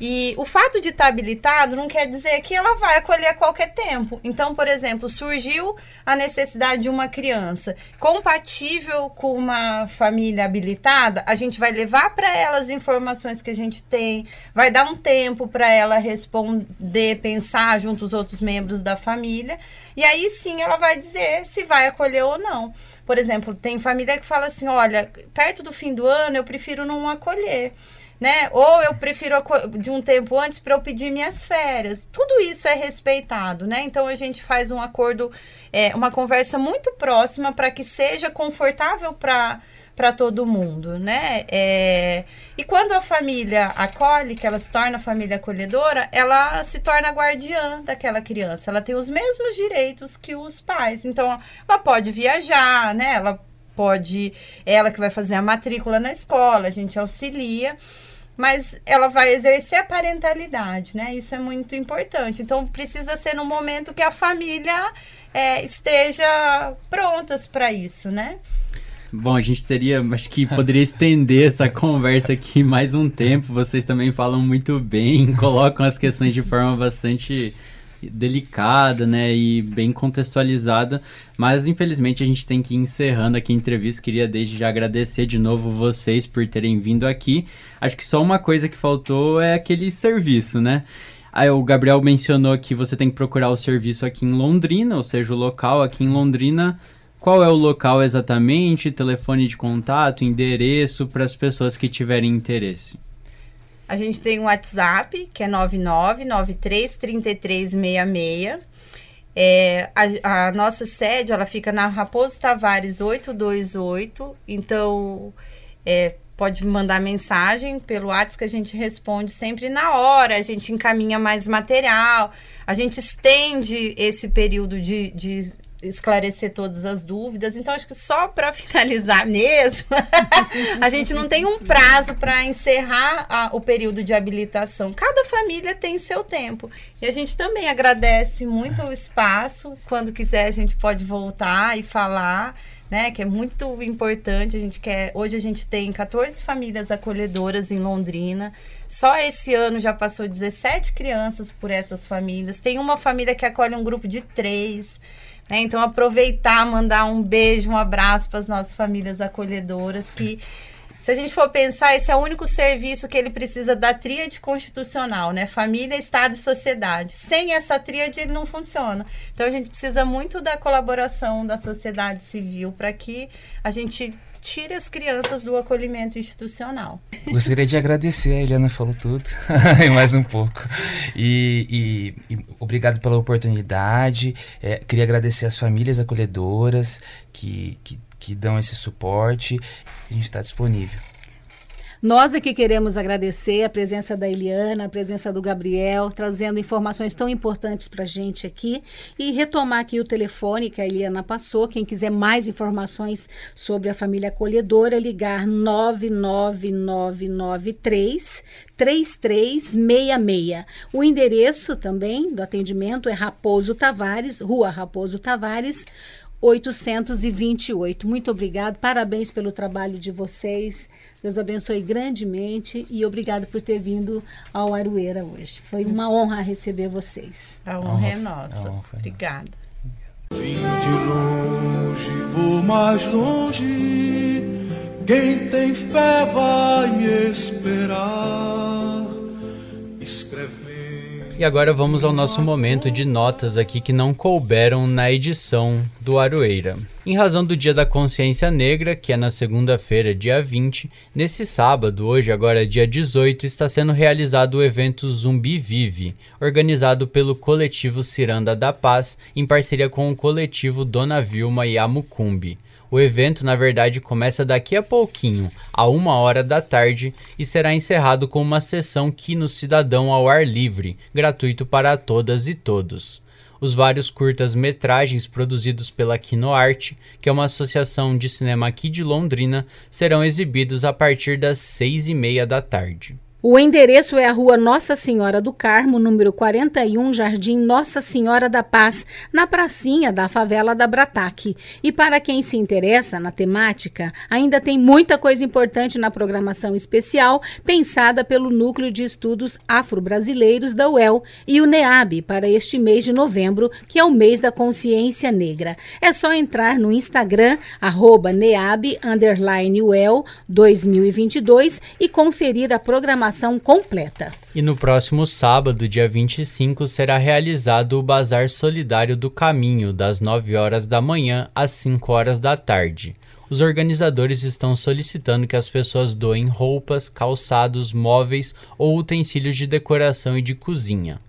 E o fato de estar habilitado não quer dizer que ela vai acolher a qualquer tempo. Então, por exemplo, surgiu a necessidade de uma criança compatível com uma família habilitada, a gente vai levar para ela as informações que a gente tem, vai dar um tempo para ela responder, pensar junto aos outros membros da família, e aí sim ela vai dizer se vai acolher ou não. Por exemplo, tem família que fala assim: olha, perto do fim do ano eu prefiro não acolher né? Ou eu prefiro de um tempo antes para eu pedir minhas férias. Tudo isso é respeitado, né? Então a gente faz um acordo, é, uma conversa muito próxima para que seja confortável para para todo mundo, né? É, e quando a família acolhe, que ela se torna família acolhedora, ela se torna guardiã daquela criança. Ela tem os mesmos direitos que os pais. Então, ela pode viajar, né? Ela pode, ela que vai fazer a matrícula na escola, a gente auxilia. Mas ela vai exercer a parentalidade, né? Isso é muito importante. Então precisa ser no momento que a família é, esteja prontas para isso, né? Bom, a gente teria, acho que poderia estender essa [LAUGHS] conversa aqui mais um tempo. Vocês também falam muito bem, [LAUGHS] colocam as questões de forma bastante delicada, né, e bem contextualizada, mas infelizmente a gente tem que ir encerrando aqui a entrevista. Queria desde já agradecer de novo vocês por terem vindo aqui. Acho que só uma coisa que faltou é aquele serviço, né? Aí o Gabriel mencionou que você tem que procurar o serviço aqui em Londrina, ou seja, o local aqui em Londrina. Qual é o local exatamente? Telefone de contato, endereço para as pessoas que tiverem interesse. A gente tem um WhatsApp, que é 99933366. É, a, a, nossa sede, ela fica na Raposo Tavares 828. Então, é, pode mandar mensagem pelo WhatsApp que a gente responde sempre na hora. A gente encaminha mais material. A gente estende esse período de, de esclarecer todas as dúvidas. Então, acho que só para [LAUGHS] finalizar mesmo, [LAUGHS] a gente não tem um prazo para encerrar a, o período de habilitação. Cada família tem seu tempo. E a gente também agradece muito o espaço. Quando quiser, a gente pode voltar e falar. Né, que é muito importante. A gente quer. Hoje a gente tem 14 famílias acolhedoras em Londrina. Só esse ano já passou 17 crianças por essas famílias. Tem uma família que acolhe um grupo de três. Né? Então, aproveitar, mandar um beijo, um abraço para as nossas famílias acolhedoras, que, se a gente for pensar, esse é o único serviço que ele precisa da tríade constitucional, né? Família, Estado e sociedade. Sem essa tríade, ele não funciona. Então, a gente precisa muito da colaboração da sociedade civil para que a gente tire as crianças do acolhimento institucional. Gostaria de agradecer, a Eliana falou tudo, [LAUGHS] e mais um pouco. E, e, e obrigado pela oportunidade. É, queria agradecer as famílias acolhedoras que, que, que dão esse suporte. A gente está disponível. Nós aqui queremos agradecer a presença da Eliana, a presença do Gabriel, trazendo informações tão importantes para a gente aqui e retomar aqui o telefone que a Eliana passou. Quem quiser mais informações sobre a família acolhedora, ligar 99993 3366. O endereço também do atendimento é Raposo Tavares, Rua Raposo Tavares, 828. Muito obrigado, parabéns pelo trabalho de vocês. Deus abençoe grandemente e obrigado por ter vindo ao Arueira hoje. Foi uma honra receber vocês. A honra é nossa. Honra Obrigada. Vim de longe, vou mais longe. Quem tem fé vai me esperar. Escreve e agora vamos ao nosso momento de notas aqui que não couberam na edição do Aroeira. Em razão do Dia da Consciência Negra, que é na segunda-feira, dia 20, nesse sábado, hoje agora dia 18, está sendo realizado o evento Zumbi Vive, organizado pelo coletivo Ciranda da Paz, em parceria com o coletivo Dona Vilma e Amucumbi. O evento, na verdade, começa daqui a pouquinho, a uma hora da tarde, e será encerrado com uma sessão Quino Cidadão ao ar livre, gratuito para todas e todos. Os vários curtas-metragens produzidos pela Arte, que é uma associação de cinema aqui de Londrina, serão exibidos a partir das seis e meia da tarde. O endereço é a Rua Nossa Senhora do Carmo, número 41, Jardim Nossa Senhora da Paz, na pracinha da favela da Brataque. E para quem se interessa na temática, ainda tem muita coisa importante na programação especial pensada pelo Núcleo de Estudos Afro-Brasileiros da UEL e o NEAB para este mês de novembro, que é o mês da consciência negra. É só entrar no Instagram, arroba NEAB, 2022 e conferir a programação programação completa. E no próximo sábado, dia 25, será realizado o Bazar Solidário do Caminho, das 9 horas da manhã às 5 horas da tarde. Os organizadores estão solicitando que as pessoas doem roupas, calçados, móveis ou utensílios de decoração e de cozinha.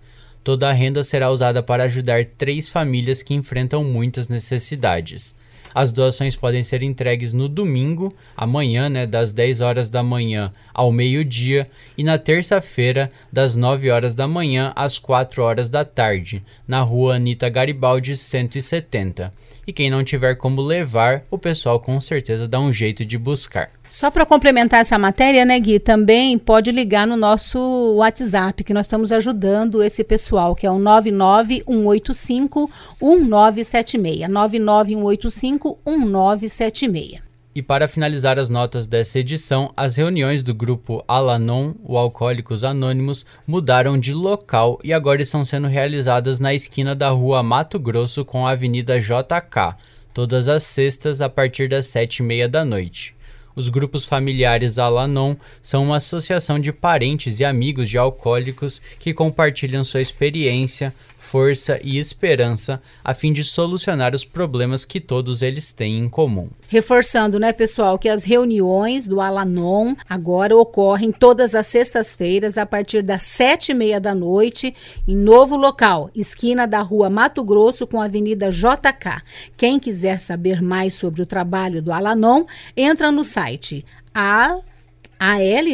Toda a renda será usada para ajudar três famílias que enfrentam muitas necessidades. As doações podem ser entregues no domingo, amanhã, né, das 10 horas da manhã ao meio-dia, e na terça-feira, das 9 horas da manhã às 4 horas da tarde, na rua Anita Garibaldi 170. E quem não tiver como levar, o pessoal com certeza dá um jeito de buscar. Só para complementar essa matéria, né, Gui, também pode ligar no nosso WhatsApp, que nós estamos ajudando esse pessoal, que é o 99185 1976. 99185 1976. E para finalizar as notas dessa edição, as reuniões do grupo Alanon, o Alcoólicos Anônimos, mudaram de local e agora estão sendo realizadas na esquina da rua Mato Grosso com a Avenida JK, todas as sextas a partir das sete e meia da noite. Os grupos familiares Alanon são uma associação de parentes e amigos de alcoólicos que compartilham sua experiência, força e esperança a fim de solucionar os problemas que todos eles têm em comum. Reforçando, né, pessoal, que as reuniões do Alanon agora ocorrem todas as sextas-feiras a partir das sete e meia da noite em novo local, esquina da rua Mato Grosso com a Avenida JK. Quem quiser saber mais sobre o trabalho do Alanon, entra no site a, al,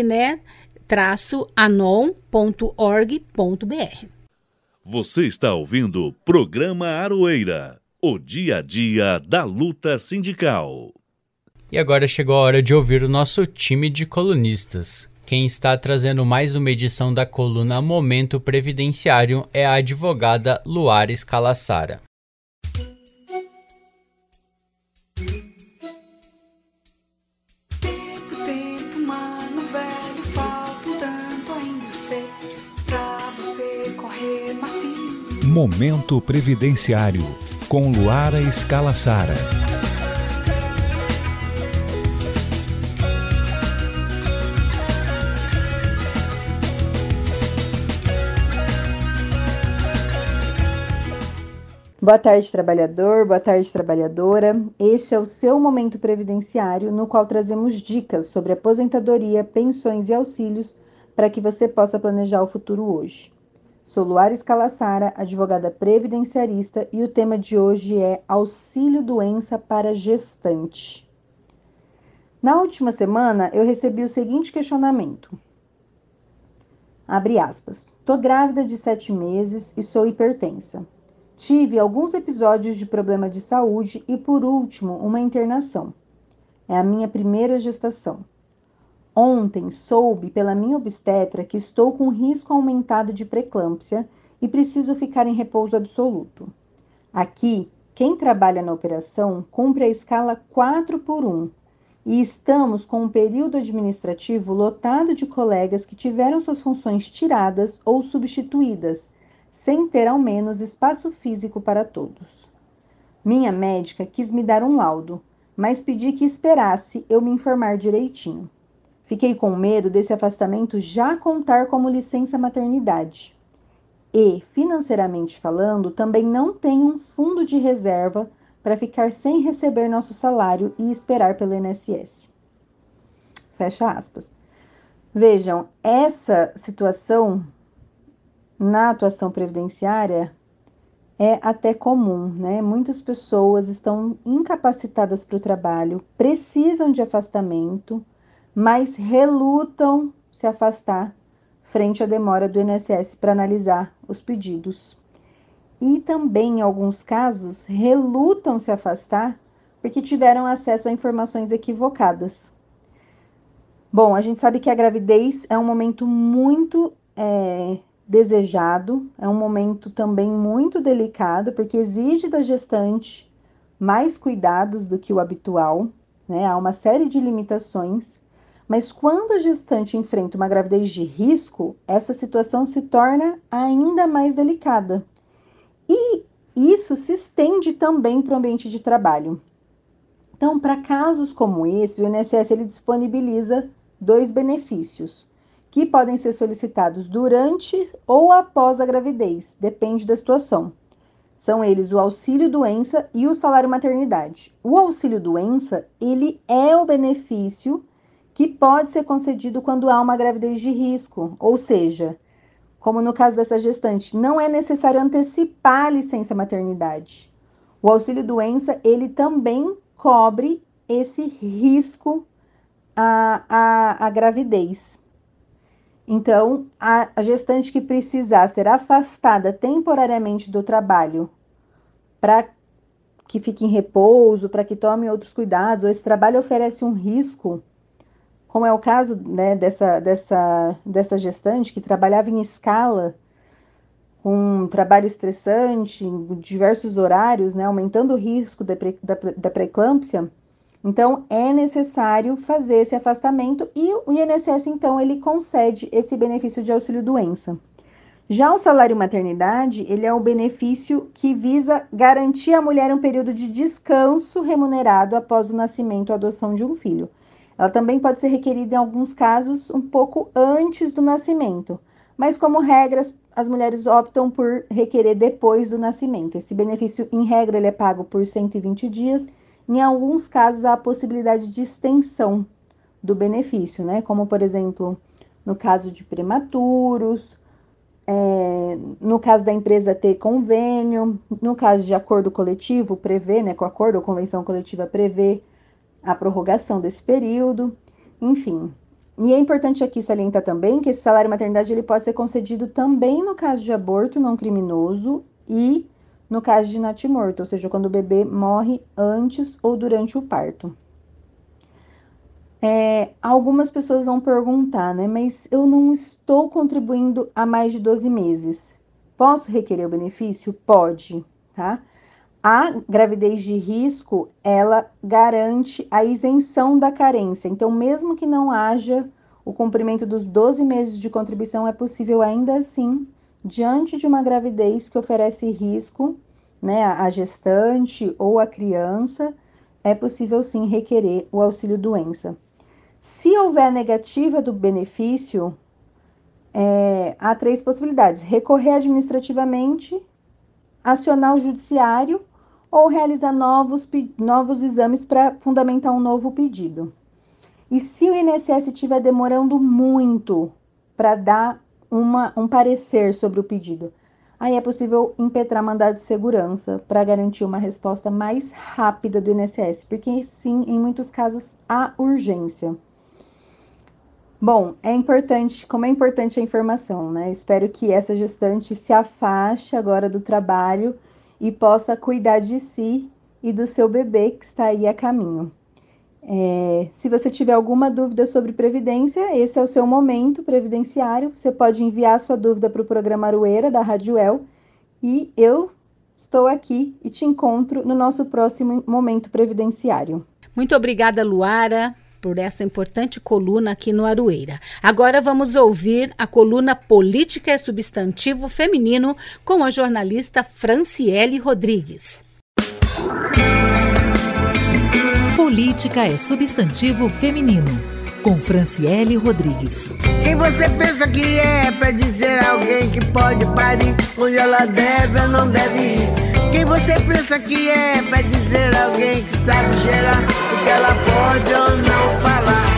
né, traço anon.org.br. Você está ouvindo o programa Aroeira, o dia a dia da luta sindical. E agora chegou a hora de ouvir o nosso time de colunistas. Quem está trazendo mais uma edição da coluna Momento Previdenciário é a advogada Luara Escalassara. Momento Previdenciário, com Luara Escalassara. Boa tarde, trabalhador. Boa tarde, trabalhadora. Este é o seu momento previdenciário, no qual trazemos dicas sobre aposentadoria, pensões e auxílios para que você possa planejar o futuro hoje. Sou Luara Escalassara, advogada previdenciarista, e o tema de hoje é auxílio doença para gestante. Na última semana, eu recebi o seguinte questionamento. Abre aspas. Tô grávida de sete meses e sou hipertensa. Tive alguns episódios de problema de saúde e, por último, uma internação. É a minha primeira gestação. Ontem soube pela minha obstetra que estou com risco aumentado de preeclâmpsia e preciso ficar em repouso absoluto. Aqui, quem trabalha na operação cumpre a escala 4 por 1 e estamos com um período administrativo lotado de colegas que tiveram suas funções tiradas ou substituídas, sem ter ao menos espaço físico para todos. Minha médica quis me dar um laudo, mas pedi que esperasse eu me informar direitinho. Fiquei com medo desse afastamento já contar como licença maternidade. E, financeiramente falando, também não tenho um fundo de reserva para ficar sem receber nosso salário e esperar pelo INSS. Fecha aspas. Vejam, essa situação na atuação previdenciária é até comum, né? Muitas pessoas estão incapacitadas para o trabalho, precisam de afastamento mas relutam se afastar frente à demora do INSS para analisar os pedidos. E também, em alguns casos, relutam se afastar porque tiveram acesso a informações equivocadas. Bom, a gente sabe que a gravidez é um momento muito é, desejado, é um momento também muito delicado, porque exige da gestante mais cuidados do que o habitual, né? Há uma série de limitações mas quando a gestante enfrenta uma gravidez de risco, essa situação se torna ainda mais delicada. E isso se estende também para o ambiente de trabalho. Então, para casos como esse, o INSS ele disponibiliza dois benefícios que podem ser solicitados durante ou após a gravidez, depende da situação. São eles o auxílio doença e o salário maternidade. O auxílio doença, ele é o benefício que pode ser concedido quando há uma gravidez de risco, ou seja, como no caso dessa gestante, não é necessário antecipar a licença maternidade. O auxílio doença, ele também cobre esse risco à, à, à gravidez. Então, a, a gestante que precisar ser afastada temporariamente do trabalho para que fique em repouso, para que tome outros cuidados, ou esse trabalho oferece um risco, como é o caso né, dessa, dessa, dessa gestante que trabalhava em escala, com um trabalho estressante, em diversos horários, né, aumentando o risco da, da, da pré-eclâmpsia, então é necessário fazer esse afastamento e o INSS, então, ele concede esse benefício de auxílio doença. Já o salário maternidade, ele é o benefício que visa garantir à mulher um período de descanso remunerado após o nascimento ou adoção de um filho. Ela também pode ser requerida em alguns casos um pouco antes do nascimento, mas como regras, as mulheres optam por requerer depois do nascimento. Esse benefício, em regra, ele é pago por 120 dias. Em alguns casos, há a possibilidade de extensão do benefício, né? Como, por exemplo, no caso de prematuros, é, no caso da empresa ter convênio, no caso de acordo coletivo, prevê, né, com acordo ou convenção coletiva, prevê a prorrogação desse período, enfim. E é importante aqui salientar também que esse salário maternidade ele pode ser concedido também no caso de aborto não criminoso e no caso de natimorto, ou seja, quando o bebê morre antes ou durante o parto. É, algumas pessoas vão perguntar, né? Mas eu não estou contribuindo há mais de 12 meses. Posso requerer o benefício? Pode, tá? A gravidez de risco, ela garante a isenção da carência. Então, mesmo que não haja o cumprimento dos 12 meses de contribuição, é possível ainda assim, diante de uma gravidez que oferece risco, né, a gestante ou a criança, é possível sim requerer o auxílio doença. Se houver negativa do benefício, é, há três possibilidades: recorrer administrativamente, acionar o judiciário ou realizar novos, novos exames para fundamentar um novo pedido. E se o INSS estiver demorando muito para dar uma, um parecer sobre o pedido, aí é possível impetrar mandado de segurança para garantir uma resposta mais rápida do INSS, porque sim, em muitos casos há urgência. Bom, é importante, como é importante a informação, né? Espero que essa gestante se afaste agora do trabalho e possa cuidar de si e do seu bebê que está aí a caminho. É, se você tiver alguma dúvida sobre previdência, esse é o seu momento previdenciário. Você pode enviar sua dúvida para o programa Arueira da Rádio El e eu estou aqui e te encontro no nosso próximo momento previdenciário. Muito obrigada, Luara por essa importante coluna aqui no Aroeira. Agora vamos ouvir a coluna Política é Substantivo Feminino com a jornalista Franciele Rodrigues. Política é Substantivo Feminino com Franciele Rodrigues. Quem você pensa que é para dizer alguém que pode parir onde ela deve ou não deve ir? Quem você pensa que é pra dizer alguém que sabe gerar que ela pode ou não falar?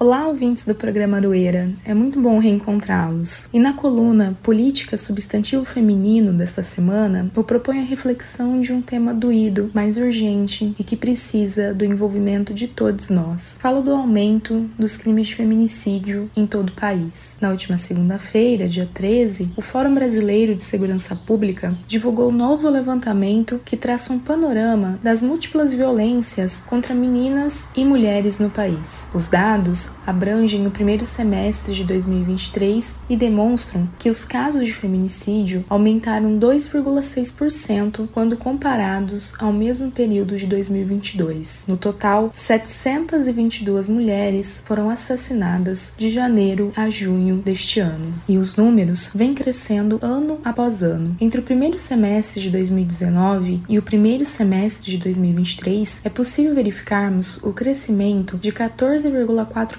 Olá, ouvintes do programa Aroeira. É muito bom reencontrá-los. E na coluna Política Substantivo Feminino desta semana, eu proponho a reflexão de um tema doído, mais urgente e que precisa do envolvimento de todos nós. Falo do aumento dos crimes de feminicídio em todo o país. Na última segunda-feira, dia 13, o Fórum Brasileiro de Segurança Pública divulgou um novo levantamento que traça um panorama das múltiplas violências contra meninas e mulheres no país. Os dados abrangem o primeiro semestre de 2023 e demonstram que os casos de feminicídio aumentaram 2,6% quando comparados ao mesmo período de 2022. No total, 722 mulheres foram assassinadas de janeiro a junho deste ano, e os números vêm crescendo ano após ano. Entre o primeiro semestre de 2019 e o primeiro semestre de 2023, é possível verificarmos o crescimento de 14,4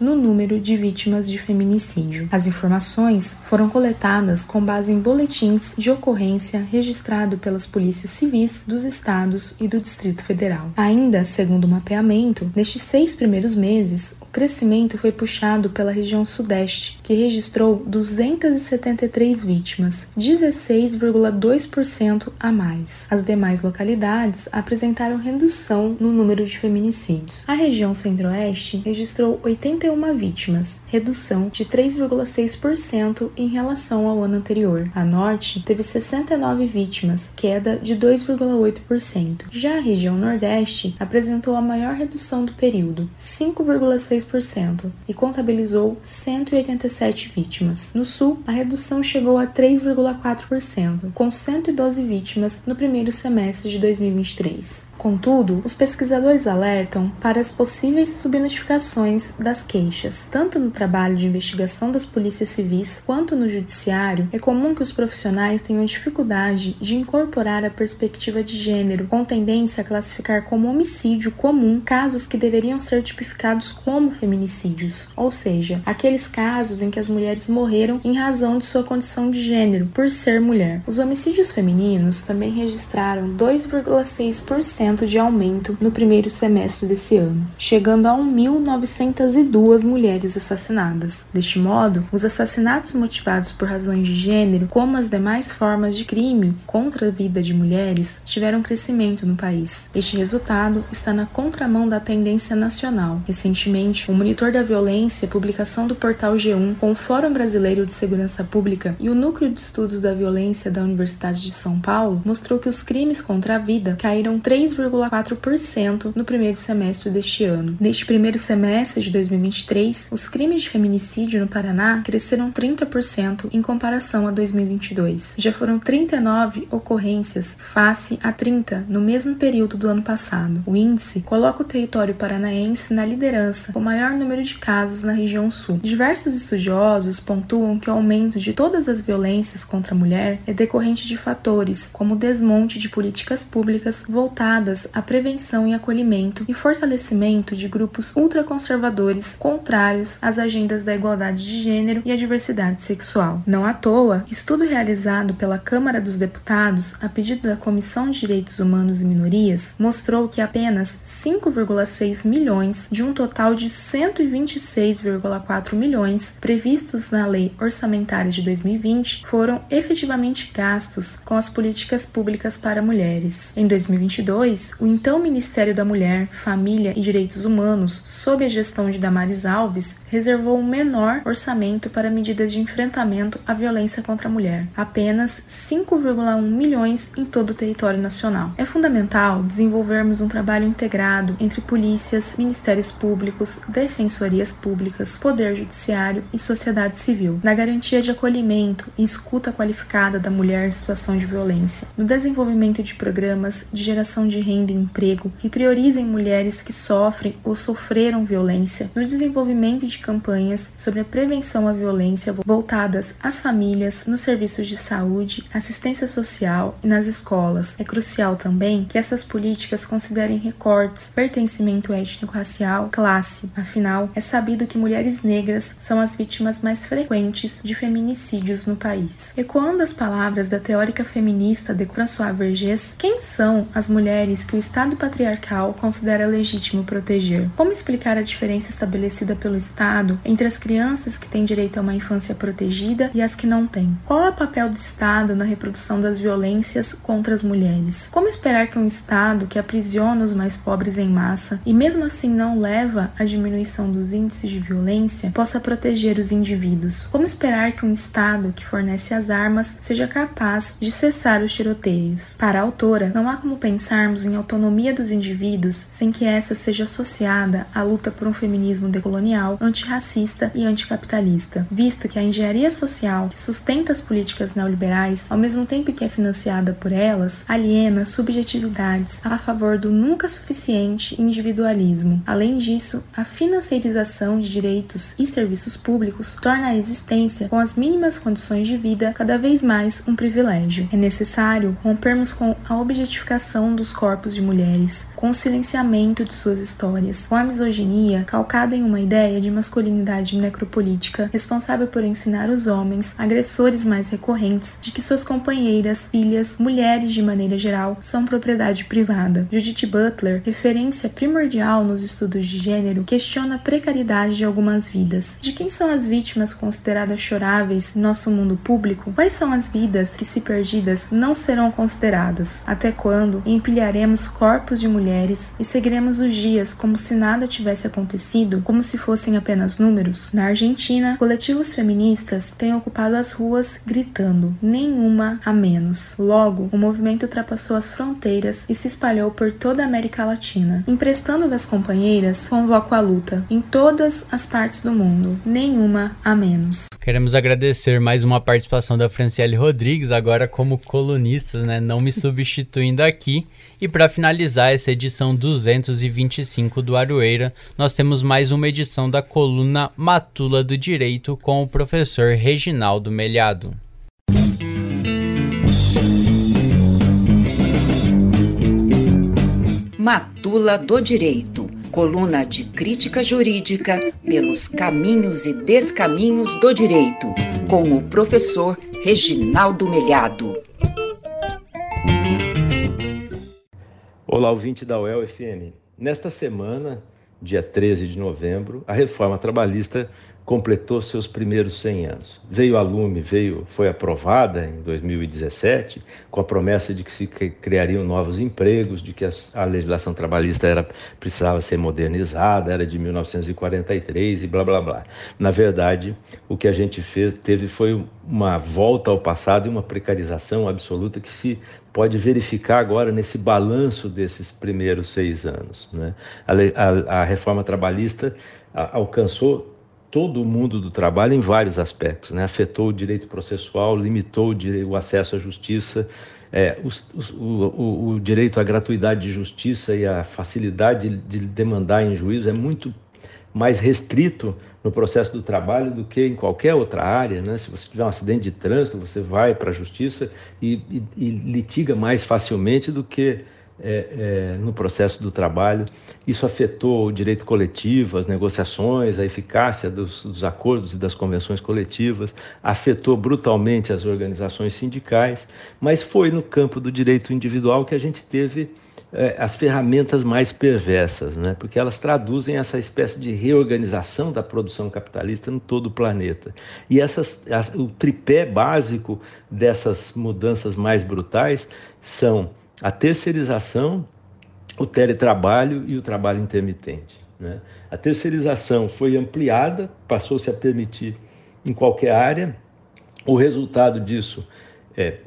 no número de vítimas de feminicídio. As informações foram coletadas com base em boletins de ocorrência registrado pelas polícias civis dos estados e do Distrito Federal. Ainda segundo o mapeamento, nestes seis primeiros meses, o crescimento foi puxado pela região Sudeste, que registrou 273 vítimas, 16,2% a mais. As demais localidades apresentaram redução no número de feminicídios. A região Centro-Oeste registrou registrou 81 vítimas, redução de 3,6% em relação ao ano anterior. A Norte teve 69 vítimas, queda de 2,8%. Já a região Nordeste apresentou a maior redução do período, 5,6%, e contabilizou 187 vítimas. No Sul, a redução chegou a 3,4%, com 112 vítimas no primeiro semestre de 2023. Contudo, os pesquisadores alertam para as possíveis subnotificações das queixas. Tanto no trabalho de investigação das polícias civis quanto no judiciário, é comum que os profissionais tenham dificuldade de incorporar a perspectiva de gênero, com tendência a classificar como homicídio comum casos que deveriam ser tipificados como feminicídios, ou seja, aqueles casos em que as mulheres morreram em razão de sua condição de gênero, por ser mulher. Os homicídios femininos também registraram 2,6% de aumento no primeiro semestre desse ano, chegando a 1.902 mulheres assassinadas. Deste modo, os assassinatos motivados por razões de gênero, como as demais formas de crime contra a vida de mulheres, tiveram crescimento no país. Este resultado está na contramão da tendência nacional. Recentemente, o Monitor da Violência, publicação do portal G1 com o Fórum Brasileiro de Segurança Pública e o Núcleo de Estudos da Violência da Universidade de São Paulo, mostrou que os crimes contra a vida caíram 3 2,4% no primeiro semestre deste ano. Neste primeiro semestre de 2023, os crimes de feminicídio no Paraná cresceram 30% em comparação a 2022. Já foram 39 ocorrências face a 30 no mesmo período do ano passado. O índice coloca o território paranaense na liderança, com o maior número de casos na região sul. Diversos estudiosos pontuam que o aumento de todas as violências contra a mulher é decorrente de fatores como o desmonte de políticas públicas voltadas à prevenção e acolhimento e fortalecimento de grupos ultraconservadores contrários às agendas da igualdade de gênero e a diversidade sexual. Não à toa, estudo realizado pela Câmara dos Deputados a pedido da Comissão de Direitos Humanos e Minorias mostrou que apenas 5,6 milhões de um total de 126,4 milhões previstos na Lei Orçamentária de 2020 foram efetivamente gastos com as políticas públicas para mulheres. Em 2022, o então Ministério da Mulher, Família e Direitos Humanos, sob a gestão de Damares Alves, reservou um menor orçamento para medidas de enfrentamento à violência contra a mulher, apenas 5,1 milhões em todo o território nacional. É fundamental desenvolvermos um trabalho integrado entre polícias, ministérios públicos, defensorias públicas, poder judiciário e sociedade civil, na garantia de acolhimento e escuta qualificada da mulher em situação de violência, no desenvolvimento de programas de geração de renda e emprego que priorizem mulheres que sofrem ou sofreram violência, no desenvolvimento de campanhas sobre a prevenção à violência voltadas às famílias, nos serviços de saúde, assistência social e nas escolas. É crucial também que essas políticas considerem recortes, pertencimento étnico-racial, classe. Afinal, é sabido que mulheres negras são as vítimas mais frequentes de feminicídios no país. Ecoando as palavras da teórica feminista de François Vergès, quem são as mulheres que o Estado patriarcal considera legítimo proteger. Como explicar a diferença estabelecida pelo Estado entre as crianças que têm direito a uma infância protegida e as que não têm? Qual é o papel do Estado na reprodução das violências contra as mulheres? Como esperar que um Estado que aprisiona os mais pobres em massa e mesmo assim não leva à diminuição dos índices de violência possa proteger os indivíduos? Como esperar que um Estado que fornece as armas seja capaz de cessar os tiroteios? Para a autora, não há como pensarmos em autonomia dos indivíduos sem que essa seja associada à luta por um feminismo decolonial, antirracista e anticapitalista, visto que a engenharia social que sustenta as políticas neoliberais, ao mesmo tempo que é financiada por elas, aliena subjetividades a favor do nunca suficiente individualismo. Além disso, a financiarização de direitos e serviços públicos torna a existência com as mínimas condições de vida cada vez mais um privilégio. É necessário rompermos com a objetificação dos corpos de mulheres, com o silenciamento de suas histórias, com a misoginia calcada em uma ideia de masculinidade necropolítica responsável por ensinar os homens, agressores mais recorrentes, de que suas companheiras, filhas, mulheres de maneira geral, são propriedade privada. Judith Butler, referência primordial nos estudos de gênero, questiona a precariedade de algumas vidas. De quem são as vítimas consideradas choráveis em nosso mundo público? Quais são as vidas que, se perdidas, não serão consideradas? Até quando empilharemos corpos de mulheres e seguiremos os dias como se nada tivesse acontecido. Acontecido como se fossem apenas números, na Argentina, coletivos feministas têm ocupado as ruas gritando: nenhuma a menos. Logo, o movimento ultrapassou as fronteiras e se espalhou por toda a América Latina. Emprestando das companheiras, convoco a luta em todas as partes do mundo, nenhuma a menos. Queremos agradecer mais uma participação da Franciele Rodrigues, agora como colunista, né, não me [LAUGHS] substituindo aqui. E para finalizar essa edição 225 do Aroeira, nós temos mais uma edição da coluna Matula do Direito com o professor Reginaldo Melhado. Matula do Direito, coluna de crítica jurídica pelos caminhos e descaminhos do direito, com o professor Reginaldo Melhado. Olá, ouvinte da UEL FM. Nesta semana, dia 13 de novembro, a reforma trabalhista completou seus primeiros 100 anos. Veio a lume, veio, foi aprovada em 2017 com a promessa de que se criariam novos empregos, de que a legislação trabalhista era precisava ser modernizada, era de 1943 e blá blá blá. Na verdade, o que a gente fez teve foi uma volta ao passado e uma precarização absoluta que se pode verificar agora nesse balanço desses primeiros seis anos. Né? A, a, a reforma trabalhista a, alcançou todo o mundo do trabalho em vários aspectos, né? afetou o direito processual, limitou o, direito, o acesso à justiça, é, os, os, o, o, direito à gratuidade de justiça e a facilidade de, de demandar em juízo é muito mais restrito no processo do trabalho do que em qualquer outra área. Né? Se você tiver um acidente de trânsito, você vai para a justiça e, e, e, litiga mais facilmente do que é, é, no processo do trabalho. Isso afetou o direito coletivo, as negociações, a eficácia dos, dos acordos e das convenções coletivas, afetou brutalmente as organizações sindicais, mas foi no campo do direito individual que a gente teve é, as ferramentas mais perversas, né? porque elas traduzem essa espécie de reorganização da produção capitalista em todo o planeta. E essas, as, o tripé básico dessas mudanças mais brutais são a terceirização, o teletrabalho e o trabalho intermitente. Né? A terceirização foi ampliada, passou-se a permitir em qualquer área. O resultado disso é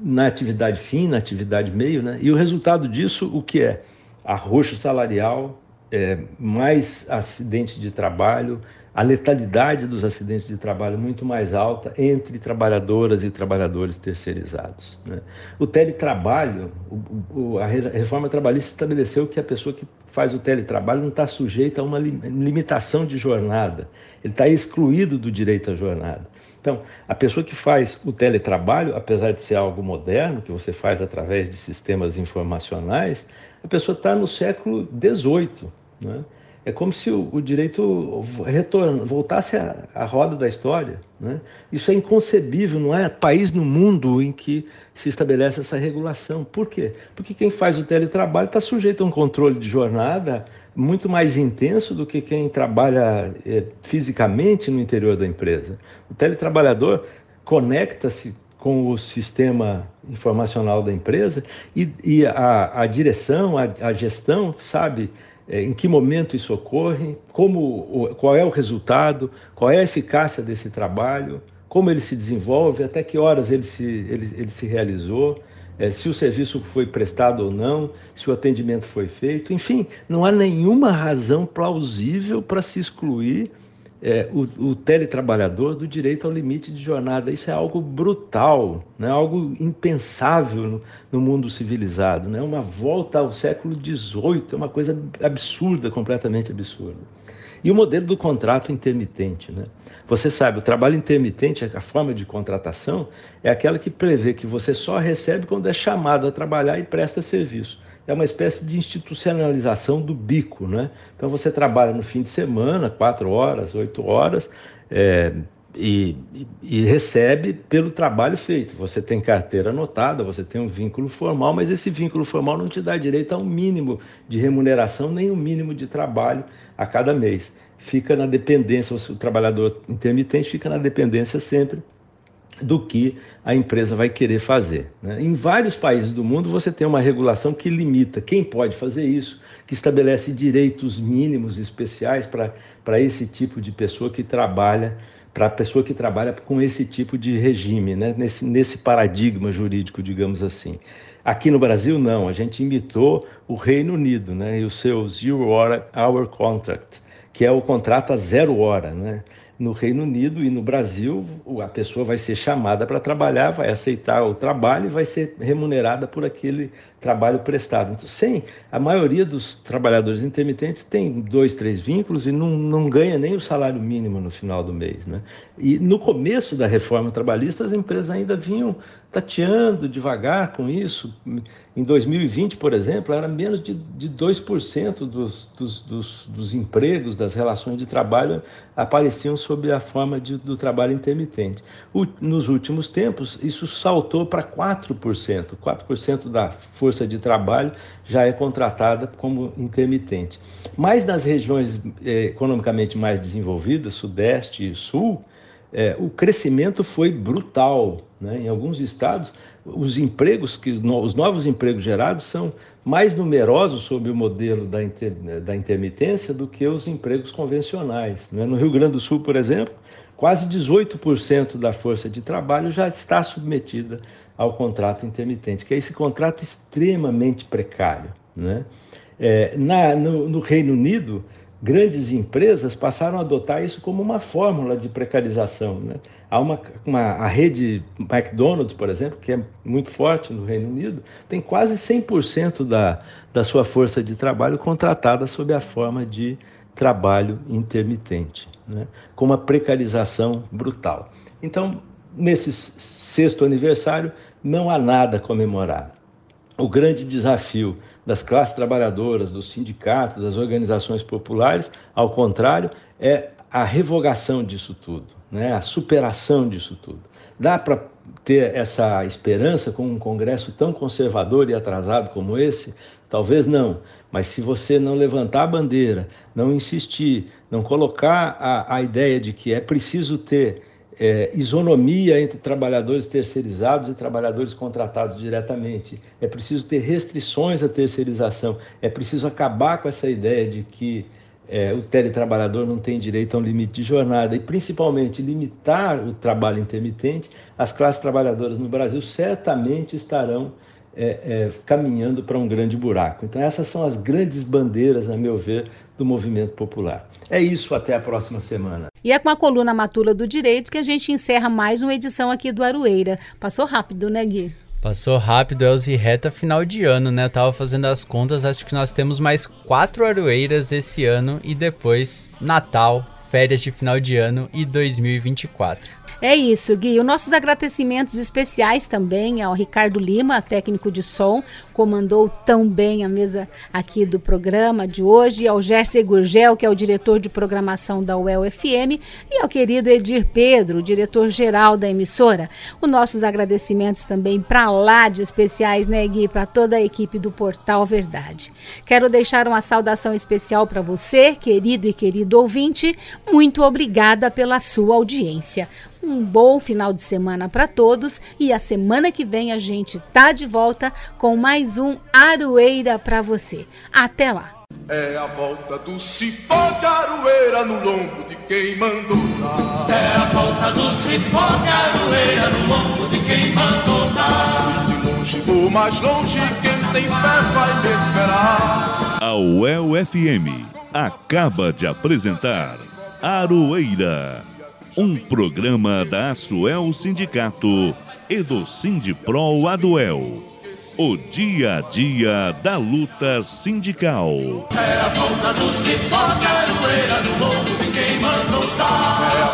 na atividade fim, na atividade meio, né? E o resultado disso, o que é? Arroxo salarial, é, mais acidentes de trabalho, a letalidade dos acidentes de trabalho muito mais alta entre trabalhadoras e trabalhadores terceirizados. Né? O teletrabalho, o, o, a reforma trabalhista estabeleceu que a pessoa que faz o teletrabalho não está sujeita a uma limitação de jornada, ele está excluído do direito à jornada. Então, a pessoa que faz o teletrabalho, apesar de ser algo moderno, que você faz através de sistemas informacionais, a pessoa está no século XVIII. Né? É como se o, o direito retorna, voltasse à, roda da história. Né? Isso é inconcebível, não é país no mundo em que se estabelece essa regulação. Por quê? Porque quem faz o teletrabalho está sujeito a um controle de jornada muito mais intenso do que quem trabalha é, fisicamente no interior da empresa. O teletrabalhador conecta-se com o sistema informacional da empresa e, e a, a, direção, a, a gestão sabe em que momento isso ocorre, como, qual é o resultado, qual é a eficácia desse trabalho, como ele se desenvolve, até que horas ele se, ele, ele se realizou, é, se o serviço foi prestado ou não, se o atendimento foi feito. Enfim, não há nenhuma razão plausível para se excluir é, o, o, teletrabalhador do direito ao limite de jornada. Isso é algo brutal, né? algo impensável no, no mundo civilizado. Né? Uma volta ao século XVIII, é uma coisa absurda, completamente absurda. E o modelo do contrato intermitente. Né? Você sabe, o trabalho intermitente, a forma de contratação, é aquela que prevê que você só recebe quando é chamado a trabalhar e presta serviço é uma espécie de institucionalização do bico, né? Então você trabalha no fim de semana, quatro horas, oito horas, é, e, e, recebe pelo trabalho feito. Você tem carteira anotada, você tem um vínculo formal, mas esse vínculo formal não te dá direito a um mínimo de remuneração nem um mínimo de trabalho a cada mês. Fica na dependência, o trabalhador intermitente fica na dependência sempre do que a empresa vai querer fazer. Né? Em vários países do mundo você tem uma regulação que limita quem pode fazer isso, que estabelece direitos mínimos especiais para esse tipo de pessoa que trabalha, para a pessoa que trabalha com esse tipo de regime, né? nesse, nesse paradigma jurídico, digamos assim. Aqui no Brasil, não, a gente imitou o Reino Unido né? e o seu Zero Hour Contract, que é o contrato a zero hora. Né? No Reino Unido e no Brasil, a pessoa vai ser chamada para trabalhar, vai aceitar o trabalho e vai ser remunerada por aquele trabalho prestado. Então, sem a maioria dos trabalhadores intermitentes tem dois, três vínculos e não, não ganha nem o salário mínimo no final do mês. Né? E no começo da reforma trabalhista, as empresas ainda vinham tateando devagar com isso. Em 2020, por exemplo, era menos de, de 2% dos, dos, dos, dos empregos, das relações de trabalho apareciam sob a forma de, do trabalho intermitente. O, nos últimos tempos, isso saltou para 4%. 4% da força de trabalho já é contratada como intermitente. Mas nas regiões eh, economicamente mais desenvolvidas, Sudeste e Sul, eh, o crescimento foi brutal. Né? Em alguns estados, os empregos, que, os novos empregos gerados são mais numerosos sob o modelo da, inter, da intermitência do que os empregos convencionais. Né? No Rio Grande do Sul, por exemplo, quase 18% da força de trabalho já está submetida ao contrato intermitente, que é esse contrato extremamente precário. Né? É, na, no, no Reino Unido, grandes empresas passaram a adotar isso como uma fórmula de precarização. Né? Há uma, uma, a rede McDonald's, por exemplo, que é muito forte no Reino Unido, tem quase 100% da, da sua força de trabalho contratada sob a forma de trabalho intermitente, né? com uma precarização brutal. Então, nesse sexto aniversário, não há nada a comemorar. O grande desafio das classes trabalhadoras, dos sindicatos, das organizações populares, ao contrário, é a revogação disso tudo, né? a superação disso tudo. Dá para ter essa esperança com um Congresso tão conservador e atrasado como esse? Talvez não, mas se você não levantar a bandeira, não insistir, não colocar a, a ideia de que é preciso ter é, isonomia entre trabalhadores terceirizados e trabalhadores contratados diretamente. É preciso ter restrições à terceirização. É preciso acabar com essa ideia de que é, o teletrabalhador não tem direito a um limite de jornada e, principalmente, limitar o trabalho intermitente. As classes trabalhadoras no Brasil certamente estarão é, é, caminhando para um grande buraco. Então, essas são as grandes bandeiras, a meu ver, do movimento popular. É isso, até a próxima semana. E é com a coluna Matula do Direito que a gente encerra mais uma edição aqui do Aroeira. Passou rápido, né, Gui? Passou rápido, Elzi, reta final de ano, né? Eu tava fazendo as contas, acho que nós temos mais quatro aroeiras esse ano e depois Natal, férias de final de ano e 2024. É isso, Gui. Os nossos agradecimentos especiais também ao Ricardo Lima, técnico de som, comandou tão bem a mesa aqui do programa de hoje, ao Gerson Gurgel, que é o diretor de programação da UEL FM, e ao querido Edir Pedro, diretor-geral da emissora. Os nossos agradecimentos também para lá de especiais, né, Gui, para toda a equipe do Portal Verdade. Quero deixar uma saudação especial para você, querido e querido ouvinte. Muito obrigada pela sua audiência. Um bom final de semana para todos e a semana que vem a gente tá de volta com mais um Aroeira para você. Até lá. É a volta do cipó de aroeira no lombo de quem mandou dar. É a volta do cipó de aroeira no lombo de quem mandou dar. De longe ou mais longe, quem tem fé vai me esperar. A UEL FM acaba de apresentar Aroeira um programa da Asuel Sindicato e do Sindipro Aduel. O dia a dia da luta sindical. Era a ponta do cipó, caroeira mandou dar.